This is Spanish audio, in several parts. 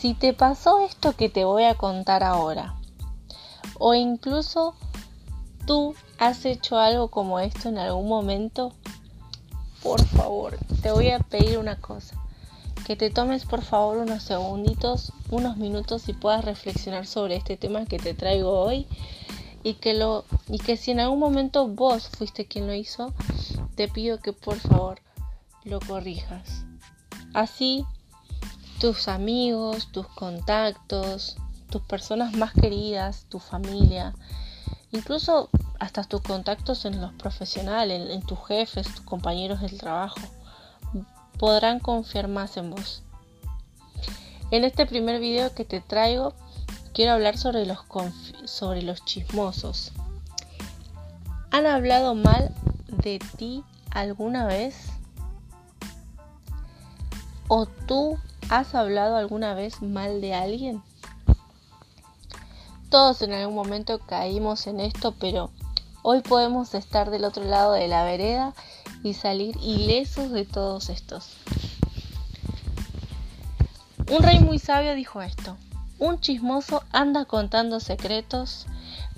Si te pasó esto que te voy a contar ahora, o incluso tú has hecho algo como esto en algún momento, por favor, te voy a pedir una cosa. Que te tomes por favor unos segunditos, unos minutos y puedas reflexionar sobre este tema que te traigo hoy y que lo y que si en algún momento vos fuiste quien lo hizo, te pido que por favor lo corrijas. Así tus amigos, tus contactos, tus personas más queridas, tu familia, incluso hasta tus contactos en los profesionales, en, tus jefes, tus compañeros del trabajo, podrán confiar más en vos. En este primer video que te traigo, quiero hablar sobre los, sobre los chismosos. ¿Han hablado mal de ti alguna vez? ¿O tú has hablado alguna vez mal de alguien? Todos en algún momento caímos en esto, pero hoy podemos estar del otro lado de la vereda y salir ilesos de todos estos. Un rey muy sabio dijo esto. Un chismoso anda contando secretos,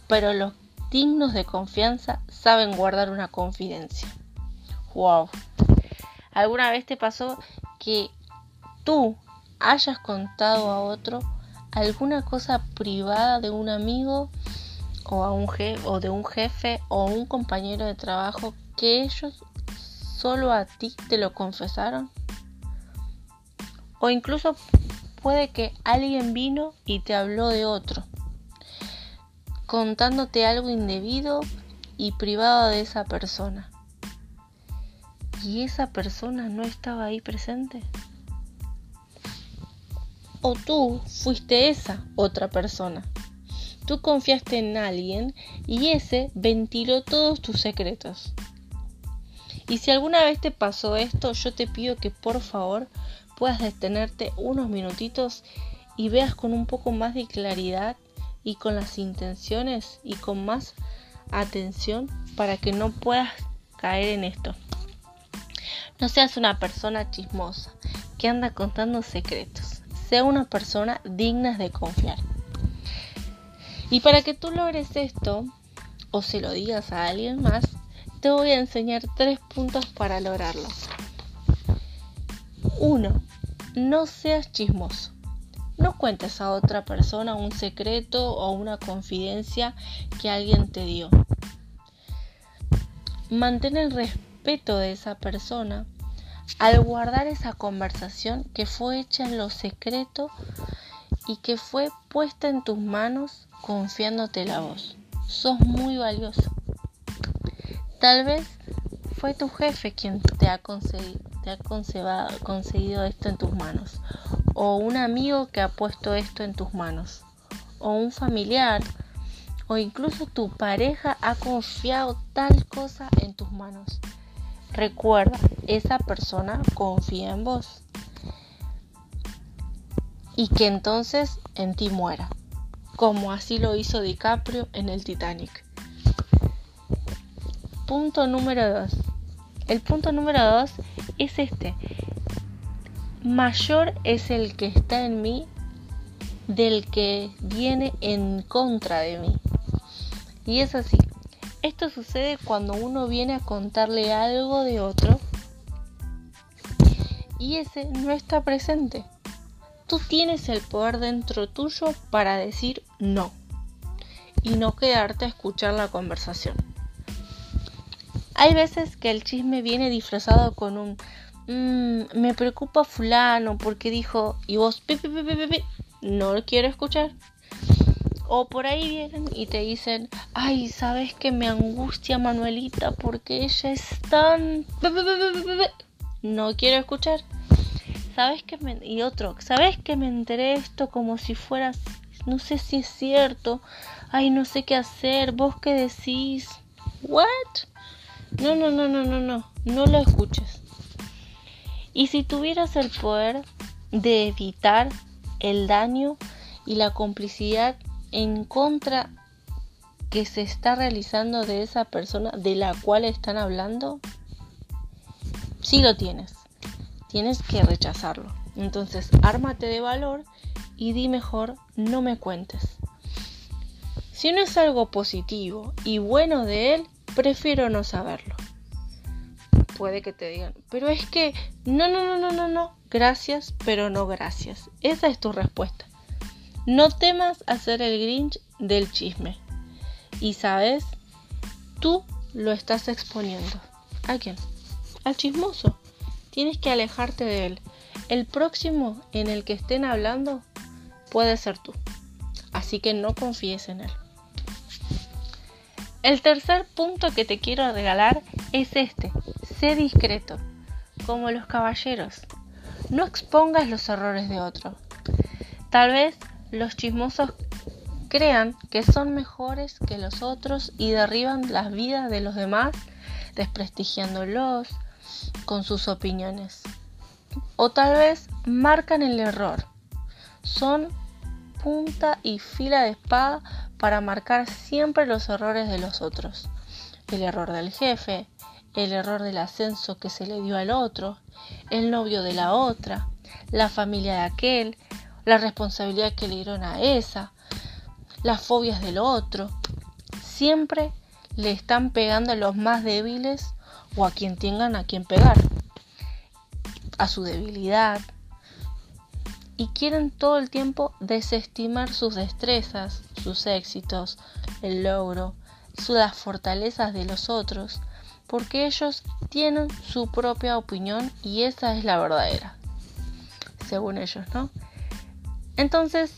pero los dignos de confianza saben guardar una confidencia. Wow. ¿Alguna vez te pasó que tú hayas contado a otro alguna cosa privada de un amigo o, a un o de un jefe o un compañero de trabajo que ellos solo a ti te lo confesaron? O incluso puede que alguien vino y te habló de otro, contándote algo indebido y privado de esa persona. ¿Y esa persona no estaba ahí presente? O tú fuiste esa otra persona. Tú confiaste en alguien y ese ventiló todos tus secretos. Y si alguna vez te pasó esto, yo te pido que por favor puedas detenerte unos minutitos y veas con un poco más de claridad y con las intenciones y con más atención para que no puedas caer en esto. No seas una persona chismosa que anda contando secretos sea una persona digna de confiar. Y para que tú logres esto, o se lo digas a alguien más, te voy a enseñar tres puntos para lograrlo. 1. No seas chismoso. No cuentes a otra persona un secreto o una confidencia que alguien te dio. Mantén el respeto de esa persona al guardar esa conversación que fue hecha en lo secreto y que fue puesta en tus manos confiándote la voz. Sos muy valioso. Tal vez fue tu jefe quien te ha, concedido, te ha concedido esto en tus manos. O un amigo que ha puesto esto en tus manos. O un familiar. O incluso tu pareja ha confiado tal cosa en tus manos. Recuerda, esa persona confía en vos. Y que entonces en ti muera, como así lo hizo DiCaprio en el Titanic. Punto número 2. El punto número 2 es este. Mayor es el que está en mí del que viene en contra de mí. Y es así. Esto sucede cuando uno viene a contarle algo de otro y ese no está presente. Tú tienes el poder dentro tuyo para decir no y no quedarte a escuchar la conversación. Hay veces que el chisme viene disfrazado con un mmm, me preocupa fulano porque dijo y vos no lo quiero escuchar. O por ahí vienen y te dicen, ay, ¿sabes que me angustia Manuelita porque ella es tan... No quiero escuchar. ¿Sabes que me... Y otro, ¿sabes que me enteré esto como si fuera... No sé si es cierto. Ay, no sé qué hacer. ¿Vos qué decís? ¿What? No, no, no, no, no, no. No lo escuches. Y si tuvieras el poder de evitar el daño y la complicidad en contra que se está realizando de esa persona de la cual están hablando, sí lo tienes. Tienes que rechazarlo. Entonces, ármate de valor y di mejor no me cuentes. Si no es algo positivo y bueno de él, prefiero no saberlo. Puede que te digan, pero es que no, no, no, no, no, no, gracias, pero no gracias. Esa es tu respuesta. No temas hacer el Grinch del chisme. Y sabes, tú lo estás exponiendo. ¿A quién? Al chismoso. Tienes que alejarte de él. El próximo en el que estén hablando puede ser tú. Así que no confíes en él. El tercer punto que te quiero regalar es este. Sé discreto, como los caballeros. No expongas los errores de otro. Tal vez los chismosos crean que son mejores que los otros y derriban las vidas de los demás, desprestigiándolos con sus opiniones. O tal vez marcan el error. Son punta y fila de espada para marcar siempre los errores de los otros. El error del jefe, el error del ascenso que se le dio al otro, el novio de la otra, la familia de aquel, la responsabilidad que le dieron a esa, las fobias del otro. Siempre le están pegando a los más débiles o a quien tengan a quien pegar, a su debilidad, y quieren todo el tiempo desestimar sus destrezas, sus éxitos, el logro, las fortalezas de los otros, porque ellos tienen su propia opinión y esa es la verdadera, según ellos, ¿no? Entonces,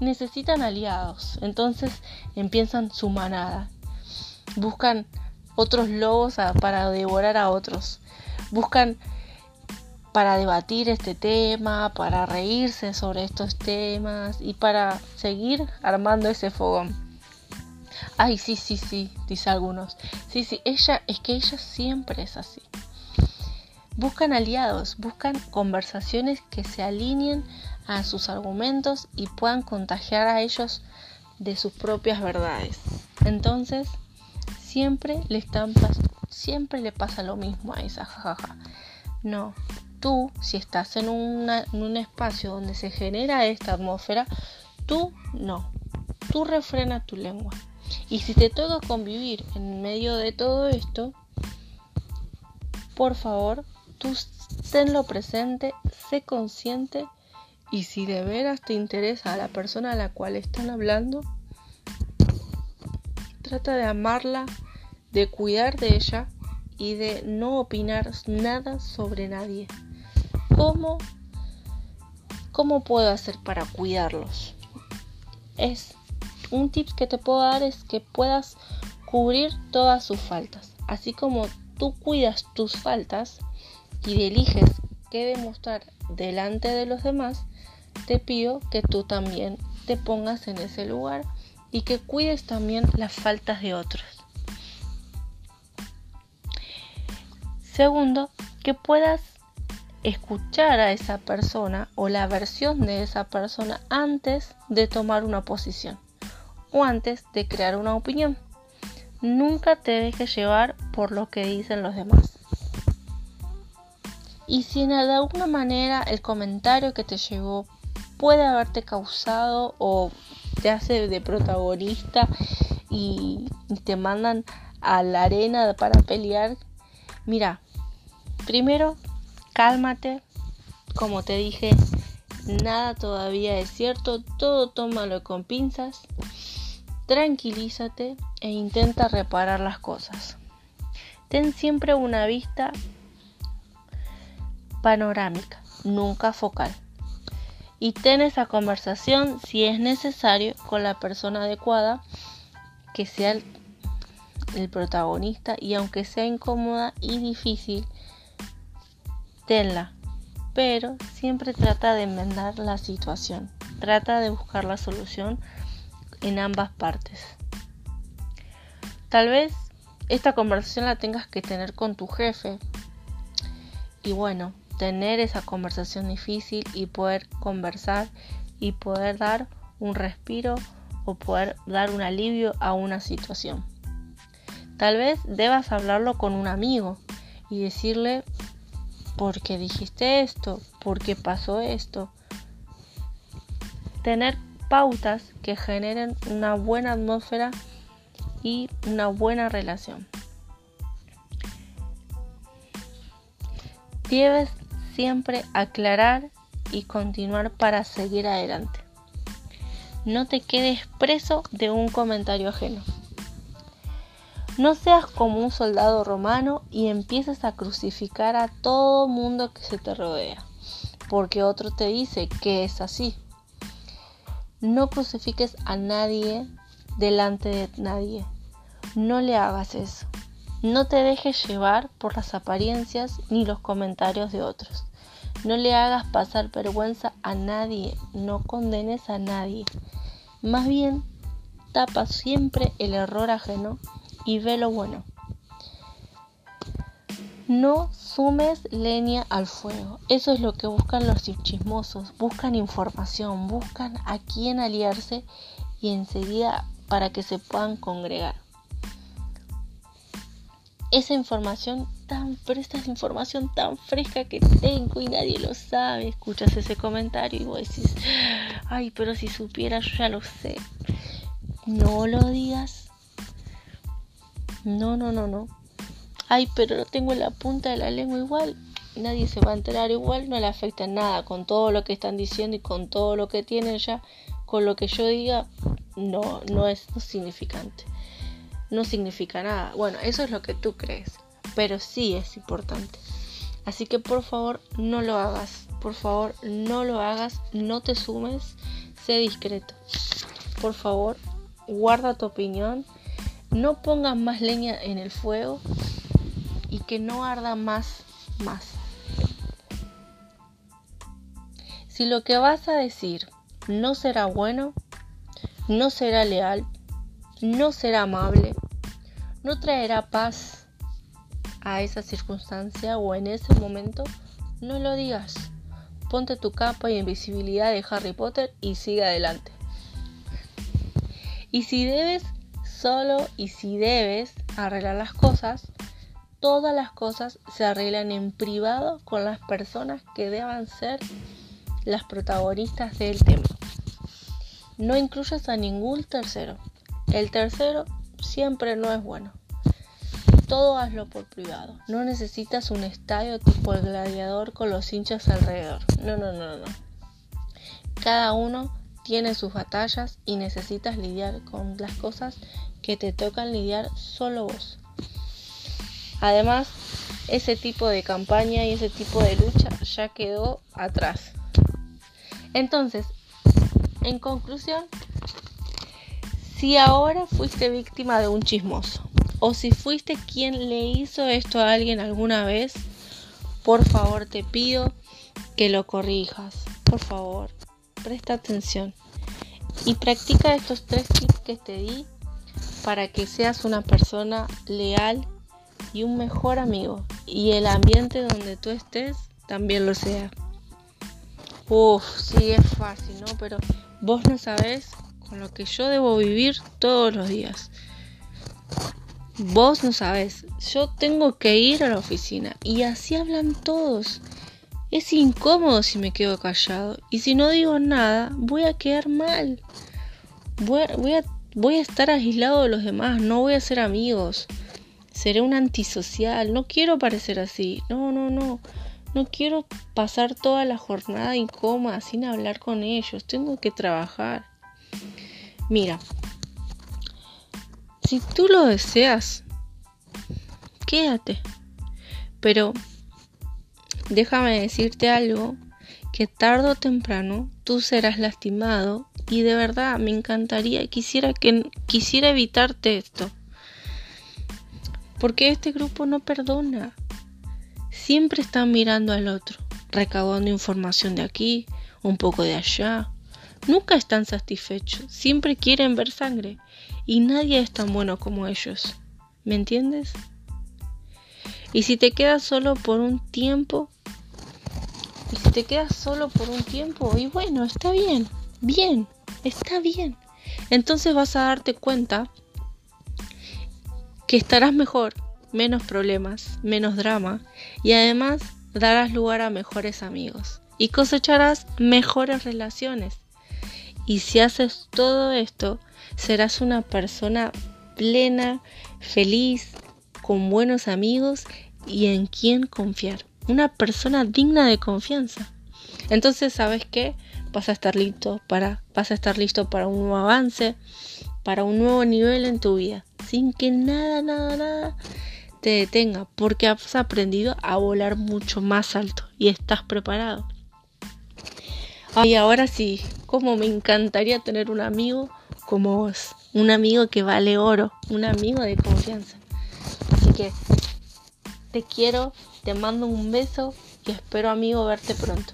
necesitan aliados, entonces empiezan su manada, buscan otros lobos para devorar a otros, buscan para debatir este tema, para reírse sobre estos temas y para seguir armando ese fogón. Ay, sí, sí, sí, dice algunos. Sí, sí, ella es que ella siempre es así. Buscan aliados, buscan conversaciones que se alineen a sus argumentos y puedan contagiar a ellos de sus propias verdades. Entonces, siempre le están siempre le pasa lo mismo a esa jajaja. No, tú, si estás en, un espacio donde se genera esta atmósfera, tú no. Tú refrena tu lengua. Y si te toca convivir en medio de todo esto, por favor, tú tenlo presente, sé consciente y si de veras te interesa a la persona a la cual están hablando, trata de amarla, de cuidar de ella y de no opinar nada sobre nadie. ¿Cómo, cómo puedo hacer para cuidarlos? Es un tip que te puedo dar es que puedas cubrir todas sus faltas. Así como tú cuidas tus faltas y eliges qué demostrar delante de los demás, te pido que tú también te pongas en ese lugar y que cuides también las faltas de otros. Segundo, que puedas escuchar a esa persona o la versión de esa persona antes de tomar una posición o antes de crear una opinión. Nunca te dejes llevar por lo que dicen los demás. Y si de alguna manera el comentario que te llegó puede haberte causado o te hace de protagonista y te mandan a la arena para pelear, mira, primero cálmate, como te dije, nada todavía es cierto, todo tómalo con pinzas, tranquilízate e intenta reparar las cosas. Ten siempre una vista panorámica, nunca focal. Y ten esa conversación si es necesario con la persona adecuada que sea el, protagonista y aunque sea incómoda y difícil, tenla, pero siempre trata de enmendar la situación, trata de buscar la solución en ambas partes. Tal vez esta conversación la tengas que tener con tu jefe y bueno, tener esa conversación difícil y poder conversar y poder dar un respiro o poder dar un alivio a una situación. Tal vez debas hablarlo con un amigo y decirle ¿por qué dijiste esto? ¿Por qué pasó esto? tener pautas que generen una buena atmósfera y una buena relación. Siempre aclarar y continuar para seguir adelante. No te quedes preso de un comentario ajeno. No seas como un soldado romano y empieces a crucificar a todo mundo que se te rodea, porque otro te dice que es así. No crucifiques a nadie delante de nadie. No le hagas eso. No te dejes llevar por las apariencias ni los comentarios de otros. No le hagas pasar vergüenza a nadie. No condenes a nadie. Más bien, tapa siempre el error ajeno y ve lo bueno. No sumes leña al fuego. Eso es lo que buscan los chismosos. Buscan información, buscan a quién aliarse y enseguida para que se puedan congregar esa información tan fresca, esa información tan fresca que tengo y nadie lo sabe. Escuchas ese comentario y vos decís, ay, pero si supiera yo ya lo sé. No lo digas. No, no, no, no. Ay, pero lo tengo en la punta de la lengua igual. Nadie se va a enterar igual, no le afecta nada con todo lo que están diciendo y con todo lo que tienen ya. Con lo que yo diga, no, no es significante no significa nada. Bueno, eso es lo que tú crees, pero sí es importante. Así que por favor no lo hagas, por favor no lo hagas, no te sumes, sé discreto. Por favor, guarda tu opinión, no pongas más leña en el fuego y que no arda más, más. Si lo que vas a decir no será bueno, no será leal, no será amable, no traerá paz a esa circunstancia o en ese momento, no lo digas. Ponte tu capa y invisibilidad de Harry Potter y sigue adelante. Y si debes solo y si debes arreglar las cosas, todas las cosas se arreglan en privado con las personas que deban ser las protagonistas del tema. No incluyas a ningún tercero. El tercero siempre no es bueno. Todo hazlo por privado. No necesitas un estadio tipo el gladiador con los hinchas alrededor. No, no, no, no. Cada uno tiene sus batallas y necesitas lidiar con las cosas que te tocan lidiar solo vos. Además, ese tipo de campaña y ese tipo de lucha ya quedó atrás. Entonces, en conclusión, si ahora fuiste víctima de un chismoso o si fuiste quien le hizo esto a alguien alguna vez, por favor te pido que lo corrijas. Por favor, presta atención y practica estos tres tips que te di para que seas una persona leal y un mejor amigo y el ambiente donde tú estés también lo sea. Uf, sí es fácil, ¿no? Pero vos no sabés con lo que yo debo vivir todos los días. Vos no sabes, yo tengo que ir a la oficina y así hablan todos. Es incómodo si me quedo callado y si no digo nada voy a quedar mal. Voy a, voy a, voy a estar aislado de los demás, no voy a ser amigos. Seré un antisocial, no quiero parecer así. No, no, no. No quiero pasar toda la jornada incómoda sin hablar con ellos. Tengo que trabajar. Mira, si tú lo deseas, quédate. Pero déjame decirte algo, que tarde o temprano tú serás lastimado y de verdad me encantaría, quisiera que quisiera evitarte esto. Porque este grupo no perdona. Siempre están mirando al otro, recabando información de aquí, un poco de allá, Nunca están satisfechos, siempre quieren ver sangre y nadie es tan bueno como ellos. ¿Me entiendes? Y si te quedas solo por un tiempo, y si te quedas solo por un tiempo, y bueno, está bien, bien, está bien. Entonces vas a darte cuenta que estarás mejor, menos problemas, menos drama, y además darás lugar a mejores amigos y cosecharás mejores relaciones Y si haces todo esto, serás una persona plena, feliz, con buenos amigos y en quien confiar. Una persona digna de confianza. Entonces, ¿sabes qué? Vas a estar listo para vas a estar listo para un nuevo avance, para un nuevo nivel en tu vida, sin que nada, nada, nada te detenga, porque has aprendido a volar mucho más alto y estás preparado. Y ahora sí, como me encantaría tener un amigo como vos, un amigo que vale oro, un amigo de confianza. Así que te quiero, te mando un beso y espero amigo verte pronto.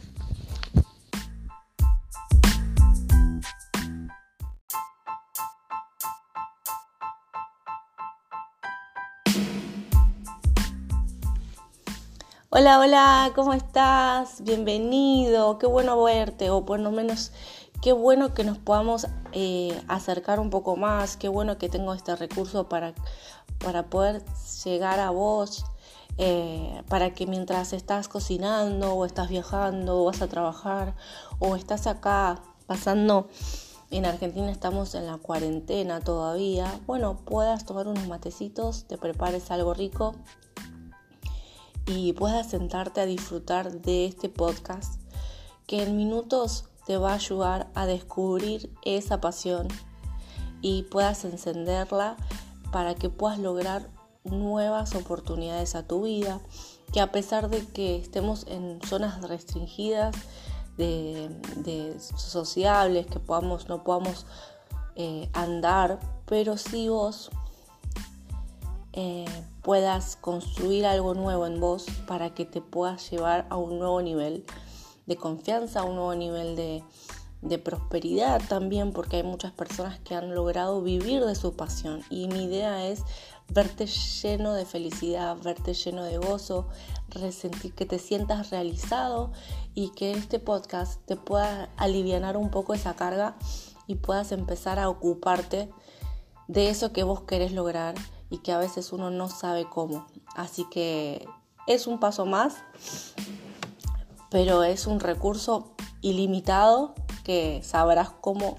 Hola, hola, ¿cómo estás? Bienvenido, qué bueno verte, o por lo menos qué bueno que nos podamos eh, acercar un poco más, qué bueno que tengo este recurso para, para poder llegar a vos, eh, para que mientras estás cocinando o estás viajando o vas a trabajar o estás acá pasando, en Argentina estamos en la cuarentena todavía, bueno, puedas tomar unos matecitos, te prepares algo rico y puedas sentarte a disfrutar de este podcast que en minutos te va a ayudar a descubrir esa pasión y puedas encenderla para que puedas lograr nuevas oportunidades a tu vida, que a pesar de que estemos en zonas restringidas de, sociables, que podamos, no podamos eh, andar, pero si vos eh, puedas construir algo nuevo en vos para que te puedas llevar a un nuevo nivel de confianza, a un nuevo nivel de, prosperidad también, porque hay muchas personas que han logrado vivir de su pasión. Y mi idea es verte lleno de felicidad, verte lleno de gozo, resentir que te sientas realizado y que este podcast te pueda aliviar un poco esa carga y puedas empezar a ocuparte de eso que vos querés lograr y que a veces uno no sabe cómo. Así que es un paso más, pero es un recurso ilimitado que sabrás cómo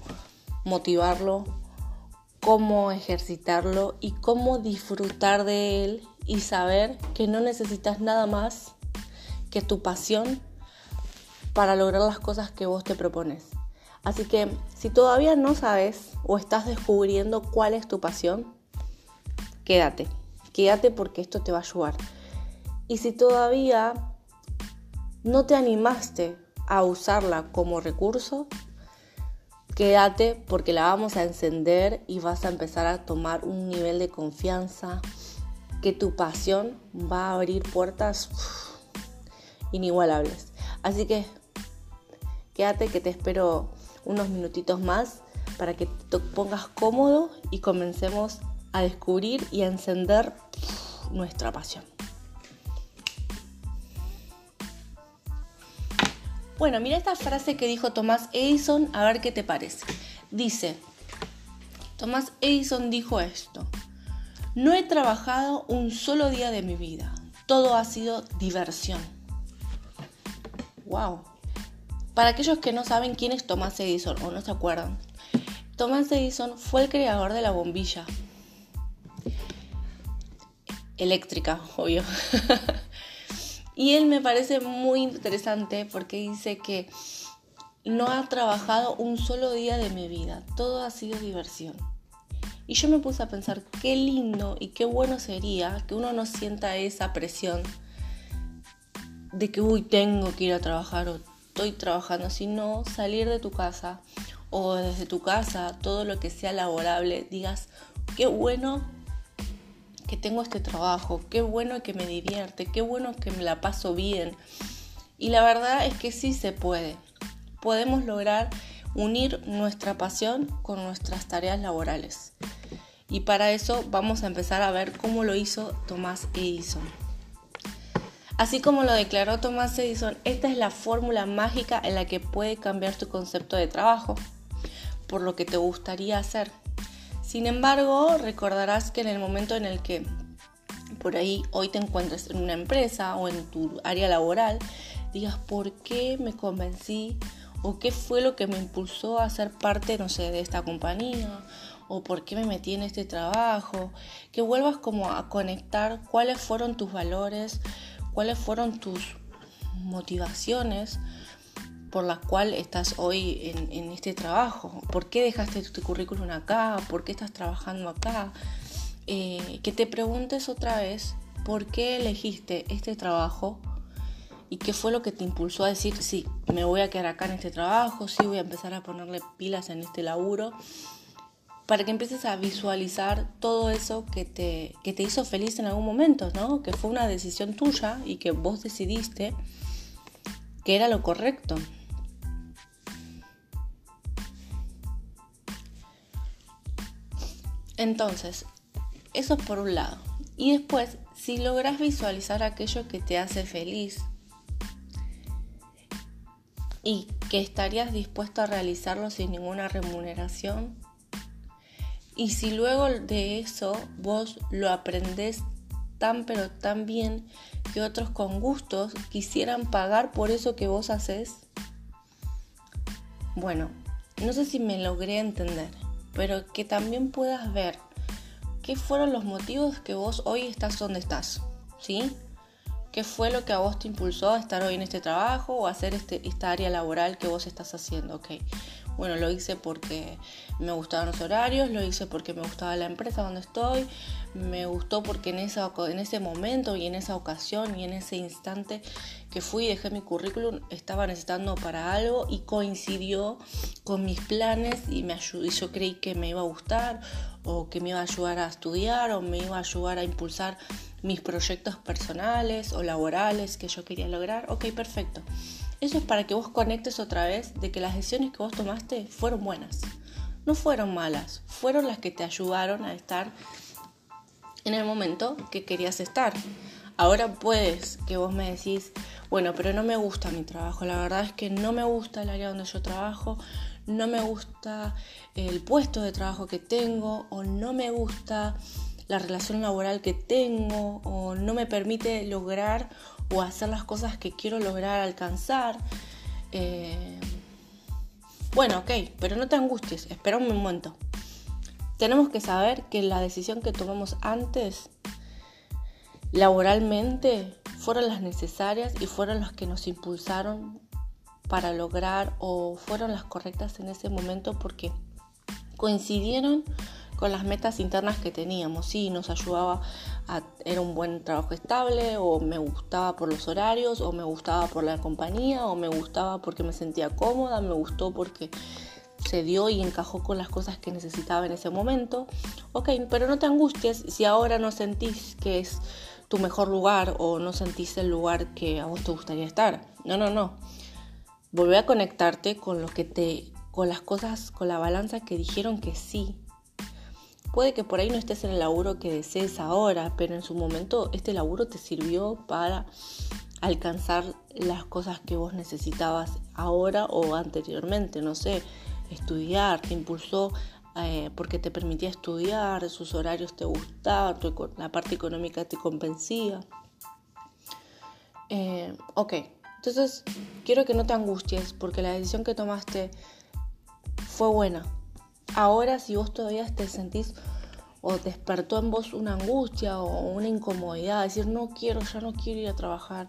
motivarlo, cómo ejercitarlo y cómo disfrutar de él y saber que no necesitas nada más que tu pasión para lograr las cosas que vos te propones. Así que si todavía no sabes o estás descubriendo cuál es tu pasión, quédate, quédate porque esto te va a ayudar. Y si todavía no te animaste a usarla como recurso, quédate porque la vamos a encender y vas a empezar a tomar un nivel de confianza que tu pasión va a abrir puertas inigualables. Así que quédate que te espero unos minutitos más para que te pongas cómodo y comencemos a descubrir y a encender nuestra pasión. Bueno, mira esta frase que dijo Tomás Edison, a ver qué te parece. Dice, Tomás Edison dijo esto, no he trabajado un solo día de mi vida, todo ha sido diversión. ¡Wow! Para aquellos que no saben quién es Tomás Edison o no se acuerdan, Tomás Edison fue el creador de la bombilla, eléctrica, obvio. y él me parece muy interesante porque dice que no ha trabajado un solo día de mi vida, todo ha sido diversión. Y yo me puse a pensar qué lindo y qué bueno sería que uno no sienta esa presión de que, uy, tengo que ir a trabajar o estoy trabajando, sino salir de tu casa o desde tu casa, todo lo que sea laborable, digas, qué bueno tengo este trabajo, qué bueno que me divierte, qué bueno que me la paso bien. Y la verdad es que sí se puede. Podemos lograr unir nuestra pasión con nuestras tareas laborales. Y para eso vamos a empezar a ver cómo lo hizo Tomás Edison. Así como lo declaró Tomás Edison, esta es la fórmula mágica en la que puede cambiar tu concepto de trabajo, por lo que te gustaría hacer. Sin embargo, recordarás que en el momento en el que por ahí hoy te encuentres en una empresa o en tu área laboral, digas por qué me convencí o qué fue lo que me impulsó a ser parte, no sé, de esta compañía, o por qué me metí en este trabajo, que vuelvas como a conectar cuáles fueron tus valores, cuáles fueron tus motivaciones por las cuales estás hoy en, este trabajo, por qué dejaste tu currículum acá, por qué estás trabajando acá, eh, que te preguntes otra vez por qué elegiste este trabajo y qué fue lo que te impulsó a decir, sí, me voy a quedar acá en este trabajo, sí, voy a empezar a ponerle pilas en este laburo para que empieces a visualizar todo eso que te, te hizo feliz en algún momento, ¿no? Que fue una decisión tuya y que vos decidiste que era lo correcto. Entonces, eso es por un lado. Y después, si logras visualizar aquello que te hace feliz y que estarías dispuesto a realizarlo sin ninguna remuneración, y si luego de eso vos lo aprendés tan pero tan bien que otros con gustos quisieran pagar por eso que vos haces, bueno, no sé si me logré entender, pero que también puedas ver qué fueron los motivos que vos hoy estás donde estás, ¿sí? ¿Qué fue lo que a vos te impulsó a estar hoy en este trabajo o a hacer este, esta área laboral que vos estás haciendo? Ok, bueno, lo hice porque me gustaban los horarios, lo hice porque me gustaba la empresa donde estoy, me gustó porque en, esa, ese momento y en esa ocasión y en ese instante que fui y dejé mi currículum estaba necesitando para algo y coincidió con mis planes y, me y yo creí que me iba a gustar o que me iba a ayudar a estudiar o me iba a ayudar a impulsar mis proyectos personales o laborales que yo quería lograr. Ok, perfecto. Eso es para que vos conectes otra vez de que las decisiones que vos tomaste fueron buenas. No fueron malas, fueron las que te ayudaron a estar en el momento que querías estar. Ahora puedes que vos me decís, bueno, pero no me gusta mi trabajo. La verdad es que no me gusta el área donde yo trabajo, no me gusta el puesto de trabajo que tengo o no me gusta la relación laboral que tengo o no me permite lograr o hacer las cosas que quiero lograr alcanzar. Eh, bueno, ok, pero no te angusties, espera un momento. Tenemos que saber que la decisión que tomamos antes, laboralmente, fueron las necesarias y fueron las que nos impulsaron para lograr o fueron las correctas en ese momento porque coincidieron con las metas internas que teníamos. Sí, nos ayudaba a, era un buen trabajo estable, o me gustaba por los horarios, o me gustaba por la compañía, o me gustaba porque me sentía cómoda, me gustó porque se dio y encajó con las cosas que necesitaba en ese momento. Ok, pero no te angusties si ahora no sentís que es tu mejor lugar o no sentís el lugar que a vos te gustaría estar. No, no, no. Volvé a conectarte con lo que te con las cosas, con la balanza que dijeron que sí Puede que por ahí no estés en el laburo que desees ahora, pero en su momento este laburo te sirvió para alcanzar las cosas que vos necesitabas ahora o anteriormente, no sé, estudiar, te impulsó eh, porque te permitía estudiar, sus horarios te gustaban, la parte económica te compensía. Eh, ok, entonces quiero que no te angusties porque la decisión que tomaste fue buena, Ahora si vos todavía te sentís o despertó en vos una angustia o una incomodidad, decir no quiero, ya no quiero ir a trabajar,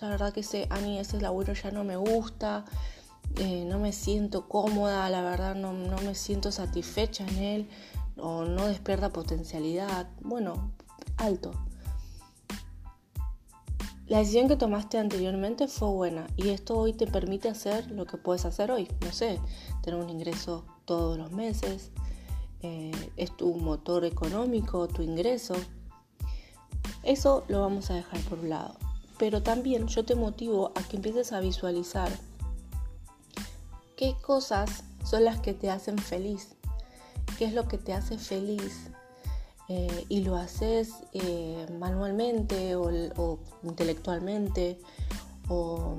la verdad que ese, Ani, ese laburo ya no me gusta, eh, no me siento cómoda, la verdad no, no me siento satisfecha en él o no despierta potencialidad, bueno, alto. La decisión que tomaste anteriormente fue buena y esto hoy te permite hacer lo que puedes hacer hoy, no sé, tener un ingreso todos los meses, eh, es tu motor económico, tu ingreso. Eso lo vamos a dejar por un lado. Pero también yo te motivo a que empieces a visualizar qué cosas son las que te hacen feliz, qué es lo que te hace feliz eh, y lo haces eh, manualmente o, o intelectualmente o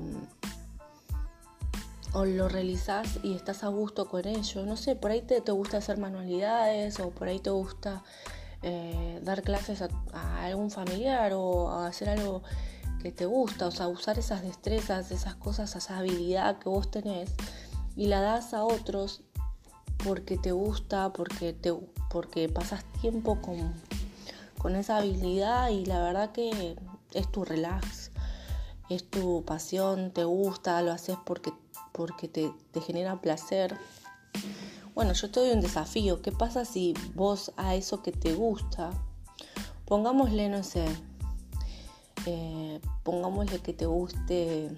o lo realizas y estás a gusto con ello. No sé, por ahí te, gusta hacer manualidades o por ahí te gusta eh, dar clases a, algún familiar o hacer algo que te gusta, o sea, usar esas destrezas, esas cosas, esa habilidad que vos tenés y la das a otros porque te gusta, porque, te, porque pasas tiempo con, con esa habilidad y la verdad que es tu relax, es tu pasión, te gusta, lo haces porque, porque te, te genera placer. Bueno, yo te doy un desafío. ¿Qué pasa si vos a eso que te gusta, pongámosle, no sé, eh, pongámosle que te guste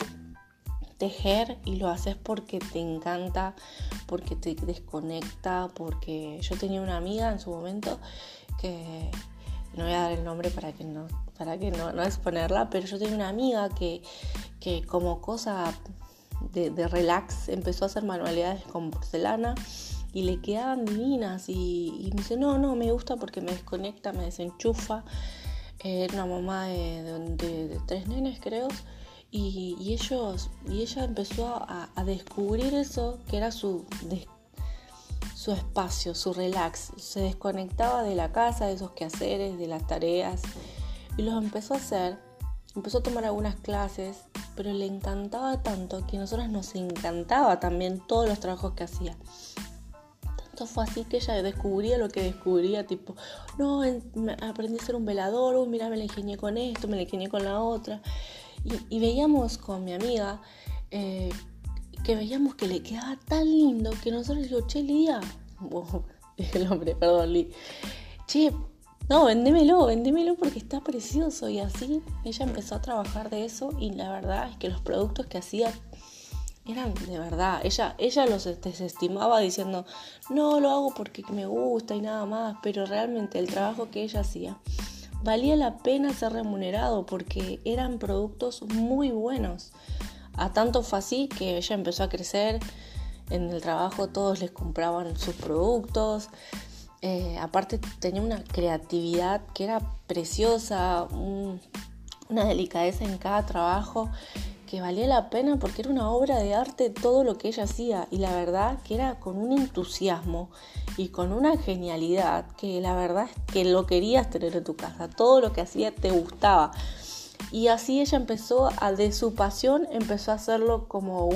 tejer y lo haces porque te encanta, porque te desconecta, porque yo tenía una amiga en su momento que no voy a dar el nombre para que no, para que no, no exponerla, pero yo tenía una amiga que, que como cosa de, relax empezó a hacer manualidades con porcelana y le quedaban divinas y, me dice, no, no, me gusta porque me desconecta, me desenchufa. Era una mamá de, tres nenes, creo. Y, ellos, y ella empezó a, descubrir eso, que era su, su espacio, su relax. Se desconectaba de la casa, de esos quehaceres, de las tareas. Y los empezó a hacer. Empezó a tomar algunas clases, pero le encantaba tanto que a nosotros nos encantaba también todos los trabajos que hacía. Tanto fue así que ella descubría lo que descubría, tipo, no, aprendí a ser un velador, uy, mira, me la ingenié con esto, me la ingenié con la otra. Y, veíamos con mi amiga eh, que veíamos que le quedaba tan lindo que nosotros le digo, che, Lidia, el hombre, perdón, Li, che, no, vendémelo, vendémelo porque está precioso. Y así ella empezó a trabajar de eso y la verdad es que los productos que hacía eran de verdad. Ella, ella los desestimaba diciendo, no, lo hago porque me gusta y nada más, pero realmente el trabajo que ella hacía valía la pena ser remunerado porque eran productos muy buenos. A tanto fue así que ella empezó a crecer en el trabajo, todos les compraban sus productos. Eh, aparte tenía una creatividad que era preciosa, una delicadeza en cada trabajo que valía la pena porque era una obra de arte todo lo que ella hacía. Y la verdad que era con un entusiasmo y con una genialidad que la verdad es que lo querías tener en tu casa, todo lo que hacía te gustaba. Y así ella empezó a, de su pasión, empezó a hacerlo como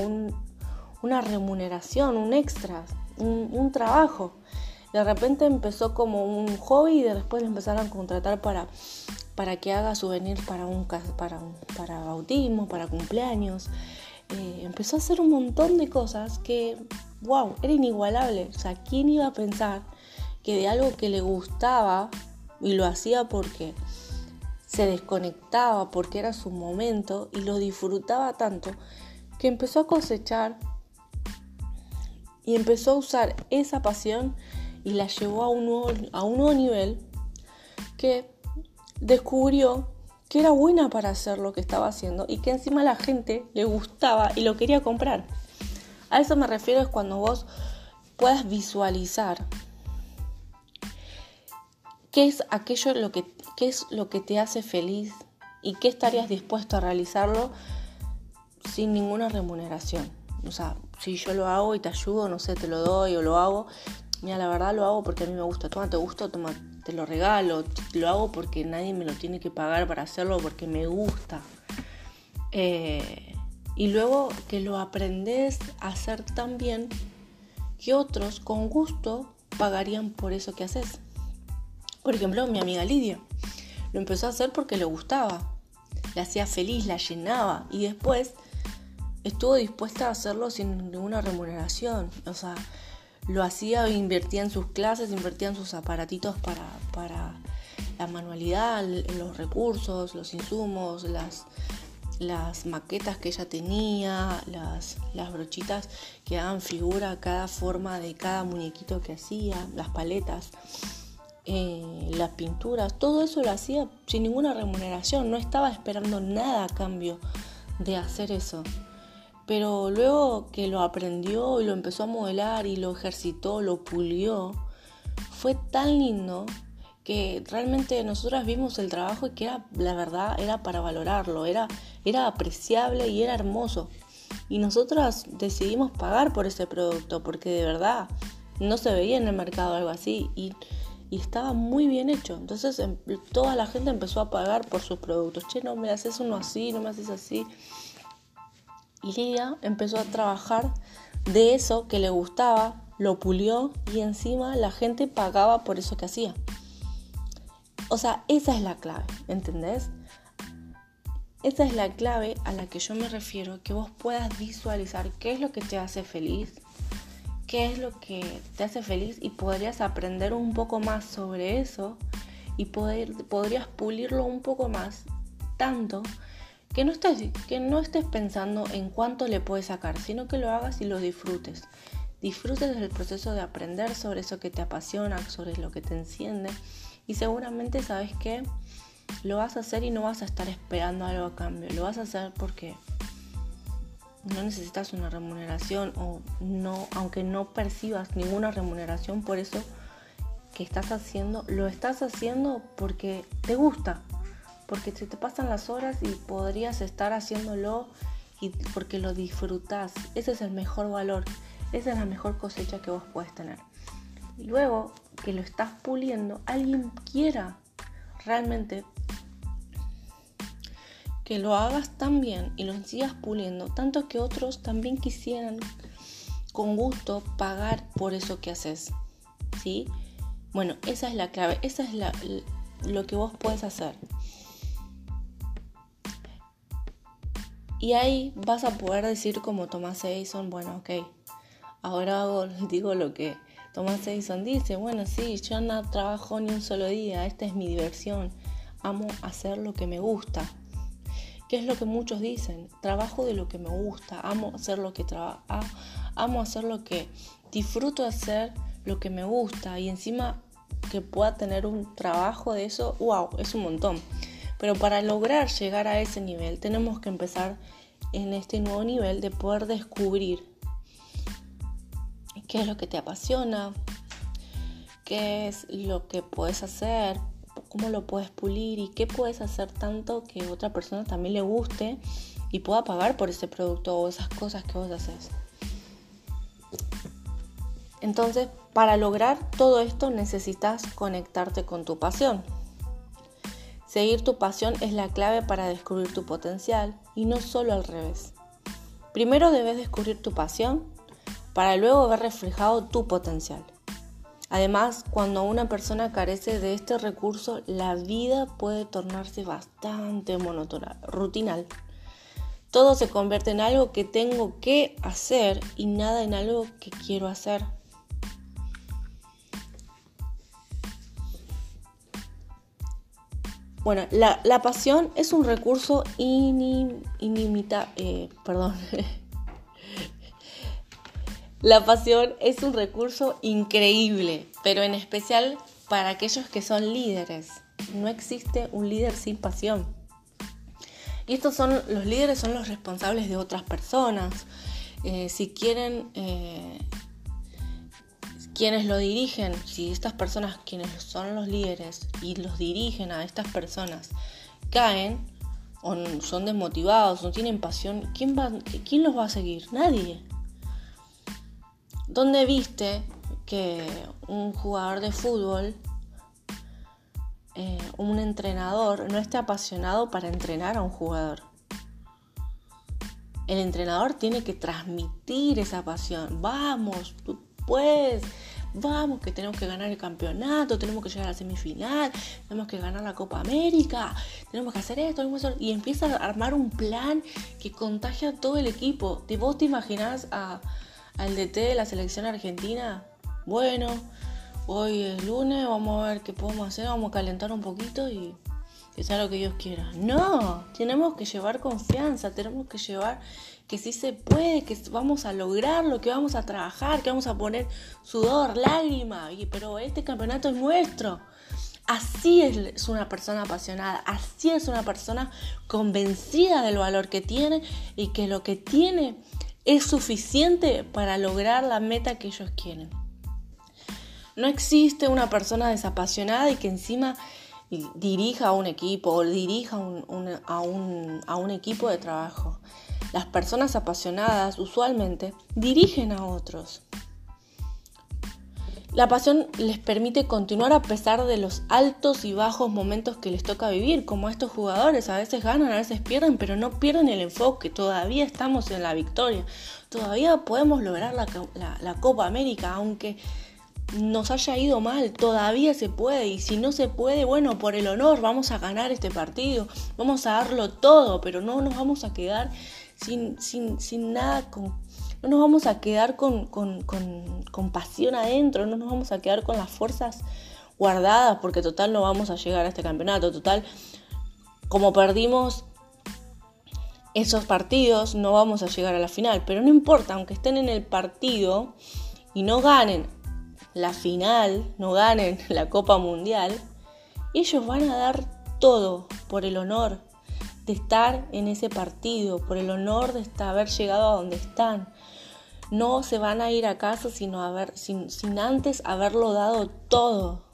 una remuneración, un extra, un trabajo de repente empezó como un hobby y después le empezaron a contratar para, para que haga souvenirs para, un, para, para bautismo, para cumpleaños. Eh, empezó a hacer un montón de cosas que, wow, era inigualable. O sea, ¿quién iba a pensar que de algo que le gustaba y lo hacía porque se desconectaba, porque era su momento y lo disfrutaba tanto, que empezó a cosechar y empezó a usar esa pasión y la llevó a un nuevo, a un nuevo nivel que descubrió que era buena para hacer lo que estaba haciendo y que encima la gente le gustaba y lo quería comprar. A eso me refiero es cuando vos puedas visualizar qué es aquello lo que qué es lo que te hace feliz y qué estarías dispuesto a realizarlo sin ninguna remuneración. O sea, si yo lo hago y te ayudo, no sé, te lo doy o lo hago, Mira, la verdad lo hago porque a mí me gusta. Toma, te gusta, toma, te lo regalo. Lo hago porque nadie me lo tiene que pagar para hacerlo, porque me gusta. Eh, y luego que lo aprendes a hacer tan bien que otros con gusto pagarían por eso que haces. Por ejemplo, mi amiga Lidia lo empezó a hacer porque le gustaba, la hacía feliz, la llenaba y después estuvo dispuesta a hacerlo sin ninguna remuneración. O sea, lo hacía, invertía en sus clases, invertía en sus aparatitos para, para la manualidad, los recursos, los insumos, las, las maquetas que ella tenía, las, las brochitas que daban figura a cada forma de cada muñequito que hacía, las paletas, eh, las pinturas, todo eso lo hacía sin ninguna remuneración, no estaba esperando nada a cambio de hacer eso. Pero luego que lo aprendió y lo empezó a modelar y lo ejercitó, lo pulió, fue tan lindo que realmente nosotras vimos el trabajo y que era, la verdad, era para valorarlo, era, era apreciable y era hermoso. Y nosotras decidimos pagar por ese producto porque de verdad no se veía en el mercado algo así y, y estaba muy bien hecho. Entonces em, toda la gente empezó a pagar por sus productos. Che, no me haces uno así, no me haces así. Y Lidia empezó a trabajar de eso que le gustaba, lo pulió y encima la gente pagaba por eso que hacía. O sea, esa es la clave, ¿entendés? Esa es la clave a la que yo me refiero, que vos puedas visualizar qué es lo que te hace feliz, qué es lo que te hace feliz y podrías aprender un poco más sobre eso y poder, podrías pulirlo un poco más, tanto que no, estés, que no estés pensando en cuánto le puedes sacar, sino que lo hagas y lo disfrutes. Disfrutes del proceso de aprender sobre eso que te apasiona, sobre lo que te enciende y seguramente sabes que lo vas a hacer y no vas a estar esperando algo a cambio, lo vas a hacer porque no necesitas una remuneración o no, aunque no percibas ninguna remuneración por eso que estás haciendo, lo estás haciendo porque te gusta, porque se te pasan las horas y podrías estar haciéndolo y porque lo disfrutas. Ese es el mejor valor, esa es la mejor cosecha que vos puedes tener. Y luego que lo estás puliendo, alguien quiera realmente que lo hagas tan bien y lo sigas puliendo, tanto que otros también quisieran con gusto pagar por eso que haces. ¿Sí? Bueno, esa es la clave, esa es la, lo que vos puedes hacer. Y ahí vas a poder decir como Thomas Edison, bueno, ok, ahora hago, digo lo que Thomas Edison dice, bueno, sí, yo no trabajo ni un solo día, esta es mi diversión, amo hacer lo que me gusta. ¿Qué es lo que muchos dicen? Trabajo de lo que me gusta, amo hacer lo que trabajo, amo hacer lo que disfruto hacer lo que me gusta y encima que pueda tener un trabajo de eso, wow, es un montón. Pero para lograr llegar a ese nivel tenemos que empezar en este nuevo nivel de poder descubrir qué es lo que te apasiona, qué es lo que puedes hacer, cómo lo puedes pulir y qué puedes hacer tanto que otra persona también le guste y pueda pagar por ese producto o esas cosas que vos haces. Entonces, para lograr todo esto necesitas conectarte con tu pasión. Seguir tu pasión es la clave para descubrir tu potencial y no solo al revés. Primero debes descubrir tu pasión para luego ver reflejado tu potencial. Además, cuando una persona carece de este recurso, la vida puede tornarse bastante monótona, rutinal. Todo se convierte en algo que tengo que hacer y nada en algo que quiero hacer. Bueno, la, pasión es un recurso inimitable. Eh, perdón. La pasión es un recurso increíble, pero en especial para aquellos que son líderes. No existe un líder sin pasión. Y estos son los líderes son los responsables de otras personas. Eh, si quieren, eh, quienes lo dirigen, si estas personas, quienes son los líderes y los dirigen a estas personas, caen o son desmotivados, no tienen pasión, ¿quién, va, ¿quién los va a seguir? Nadie. ¿Dónde viste que un jugador de fútbol, eh, un entrenador, no esté apasionado para entrenar a un jugador? El entrenador tiene que transmitir esa pasión. Vamos, tú puedes. Vamos, que tenemos que ganar el campeonato, tenemos que llegar a la semifinal, tenemos que ganar la Copa América, tenemos que hacer esto, y empieza a armar un plan que contagia a todo el equipo. ¿Vos te imaginás al DT de la selección argentina, bueno, hoy es lunes, vamos a ver qué podemos hacer, vamos a calentar un poquito y que sea lo que Dios quiera. No, tenemos que llevar confianza, tenemos que llevar que sí se puede, que vamos a lograrlo, que vamos a trabajar, que vamos a poner sudor, lágrima, y, pero este campeonato es nuestro. Así es una persona apasionada, así es una persona convencida del valor que tiene y que lo que tiene es suficiente para lograr la meta que ellos quieren. No existe una persona desapasionada y que encima dirija a un equipo o dirija a, un, a un equipo de trabajo. Las personas apasionadas usualmente dirigen a otros. La pasión les permite continuar a pesar de los altos y bajos momentos que les toca vivir, como estos jugadores, a veces ganan, a veces pierden, pero no pierden el enfoque, todavía estamos en la victoria, todavía podemos lograr la, Copa América, aunque nos haya ido mal, todavía se puede, y si no se puede, bueno, por el honor vamos a ganar este partido, vamos a darlo todo, pero no nos vamos a quedar sin, sin, sin nada con no nos vamos a quedar con, pasión adentro, no nos vamos a quedar con las fuerzas guardadas, porque total no vamos a llegar a este campeonato, total, como perdimos esos partidos, no vamos a llegar a la final, pero no importa, aunque estén en el partido y no ganen la final, no ganen la Copa Mundial, ellos van a dar todo por el honor de estar en ese partido, por el honor de estar, haber llegado a donde están, no se van a ir a casa sino sin, sin antes haberlo dado todo.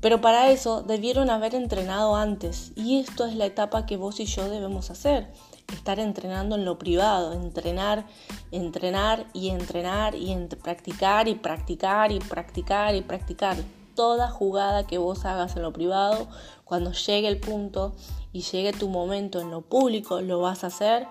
Pero para eso debieron haber entrenado antes y esto es la etapa que vos y yo debemos hacer. Estar entrenando en lo privado, entrenar, entrenar y entrenar y practicar y practicar y practicar y practicar. Toda jugada que vos hagas en lo privado, cuando llegue el punto y llegue tu momento en lo público, lo vas a hacer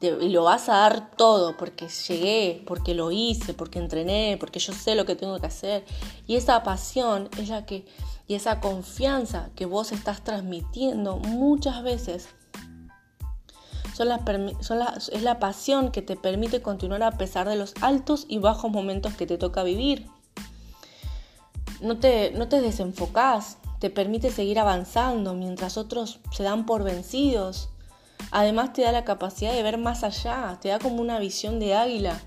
y, lo vas a dar todo porque llegué, porque lo hice, porque entrené, porque yo sé lo que tengo que hacer. Y esa pasión es la que, y esa confianza que vos estás transmitiendo muchas veces son es la pasión que te permite continuar a pesar de los altos y bajos momentos que te toca vivir. No te, no te desenfocás, te permite seguir avanzando mientras otros se dan por vencidos Además te da la capacidad de ver más allá, te da como una visión de águila.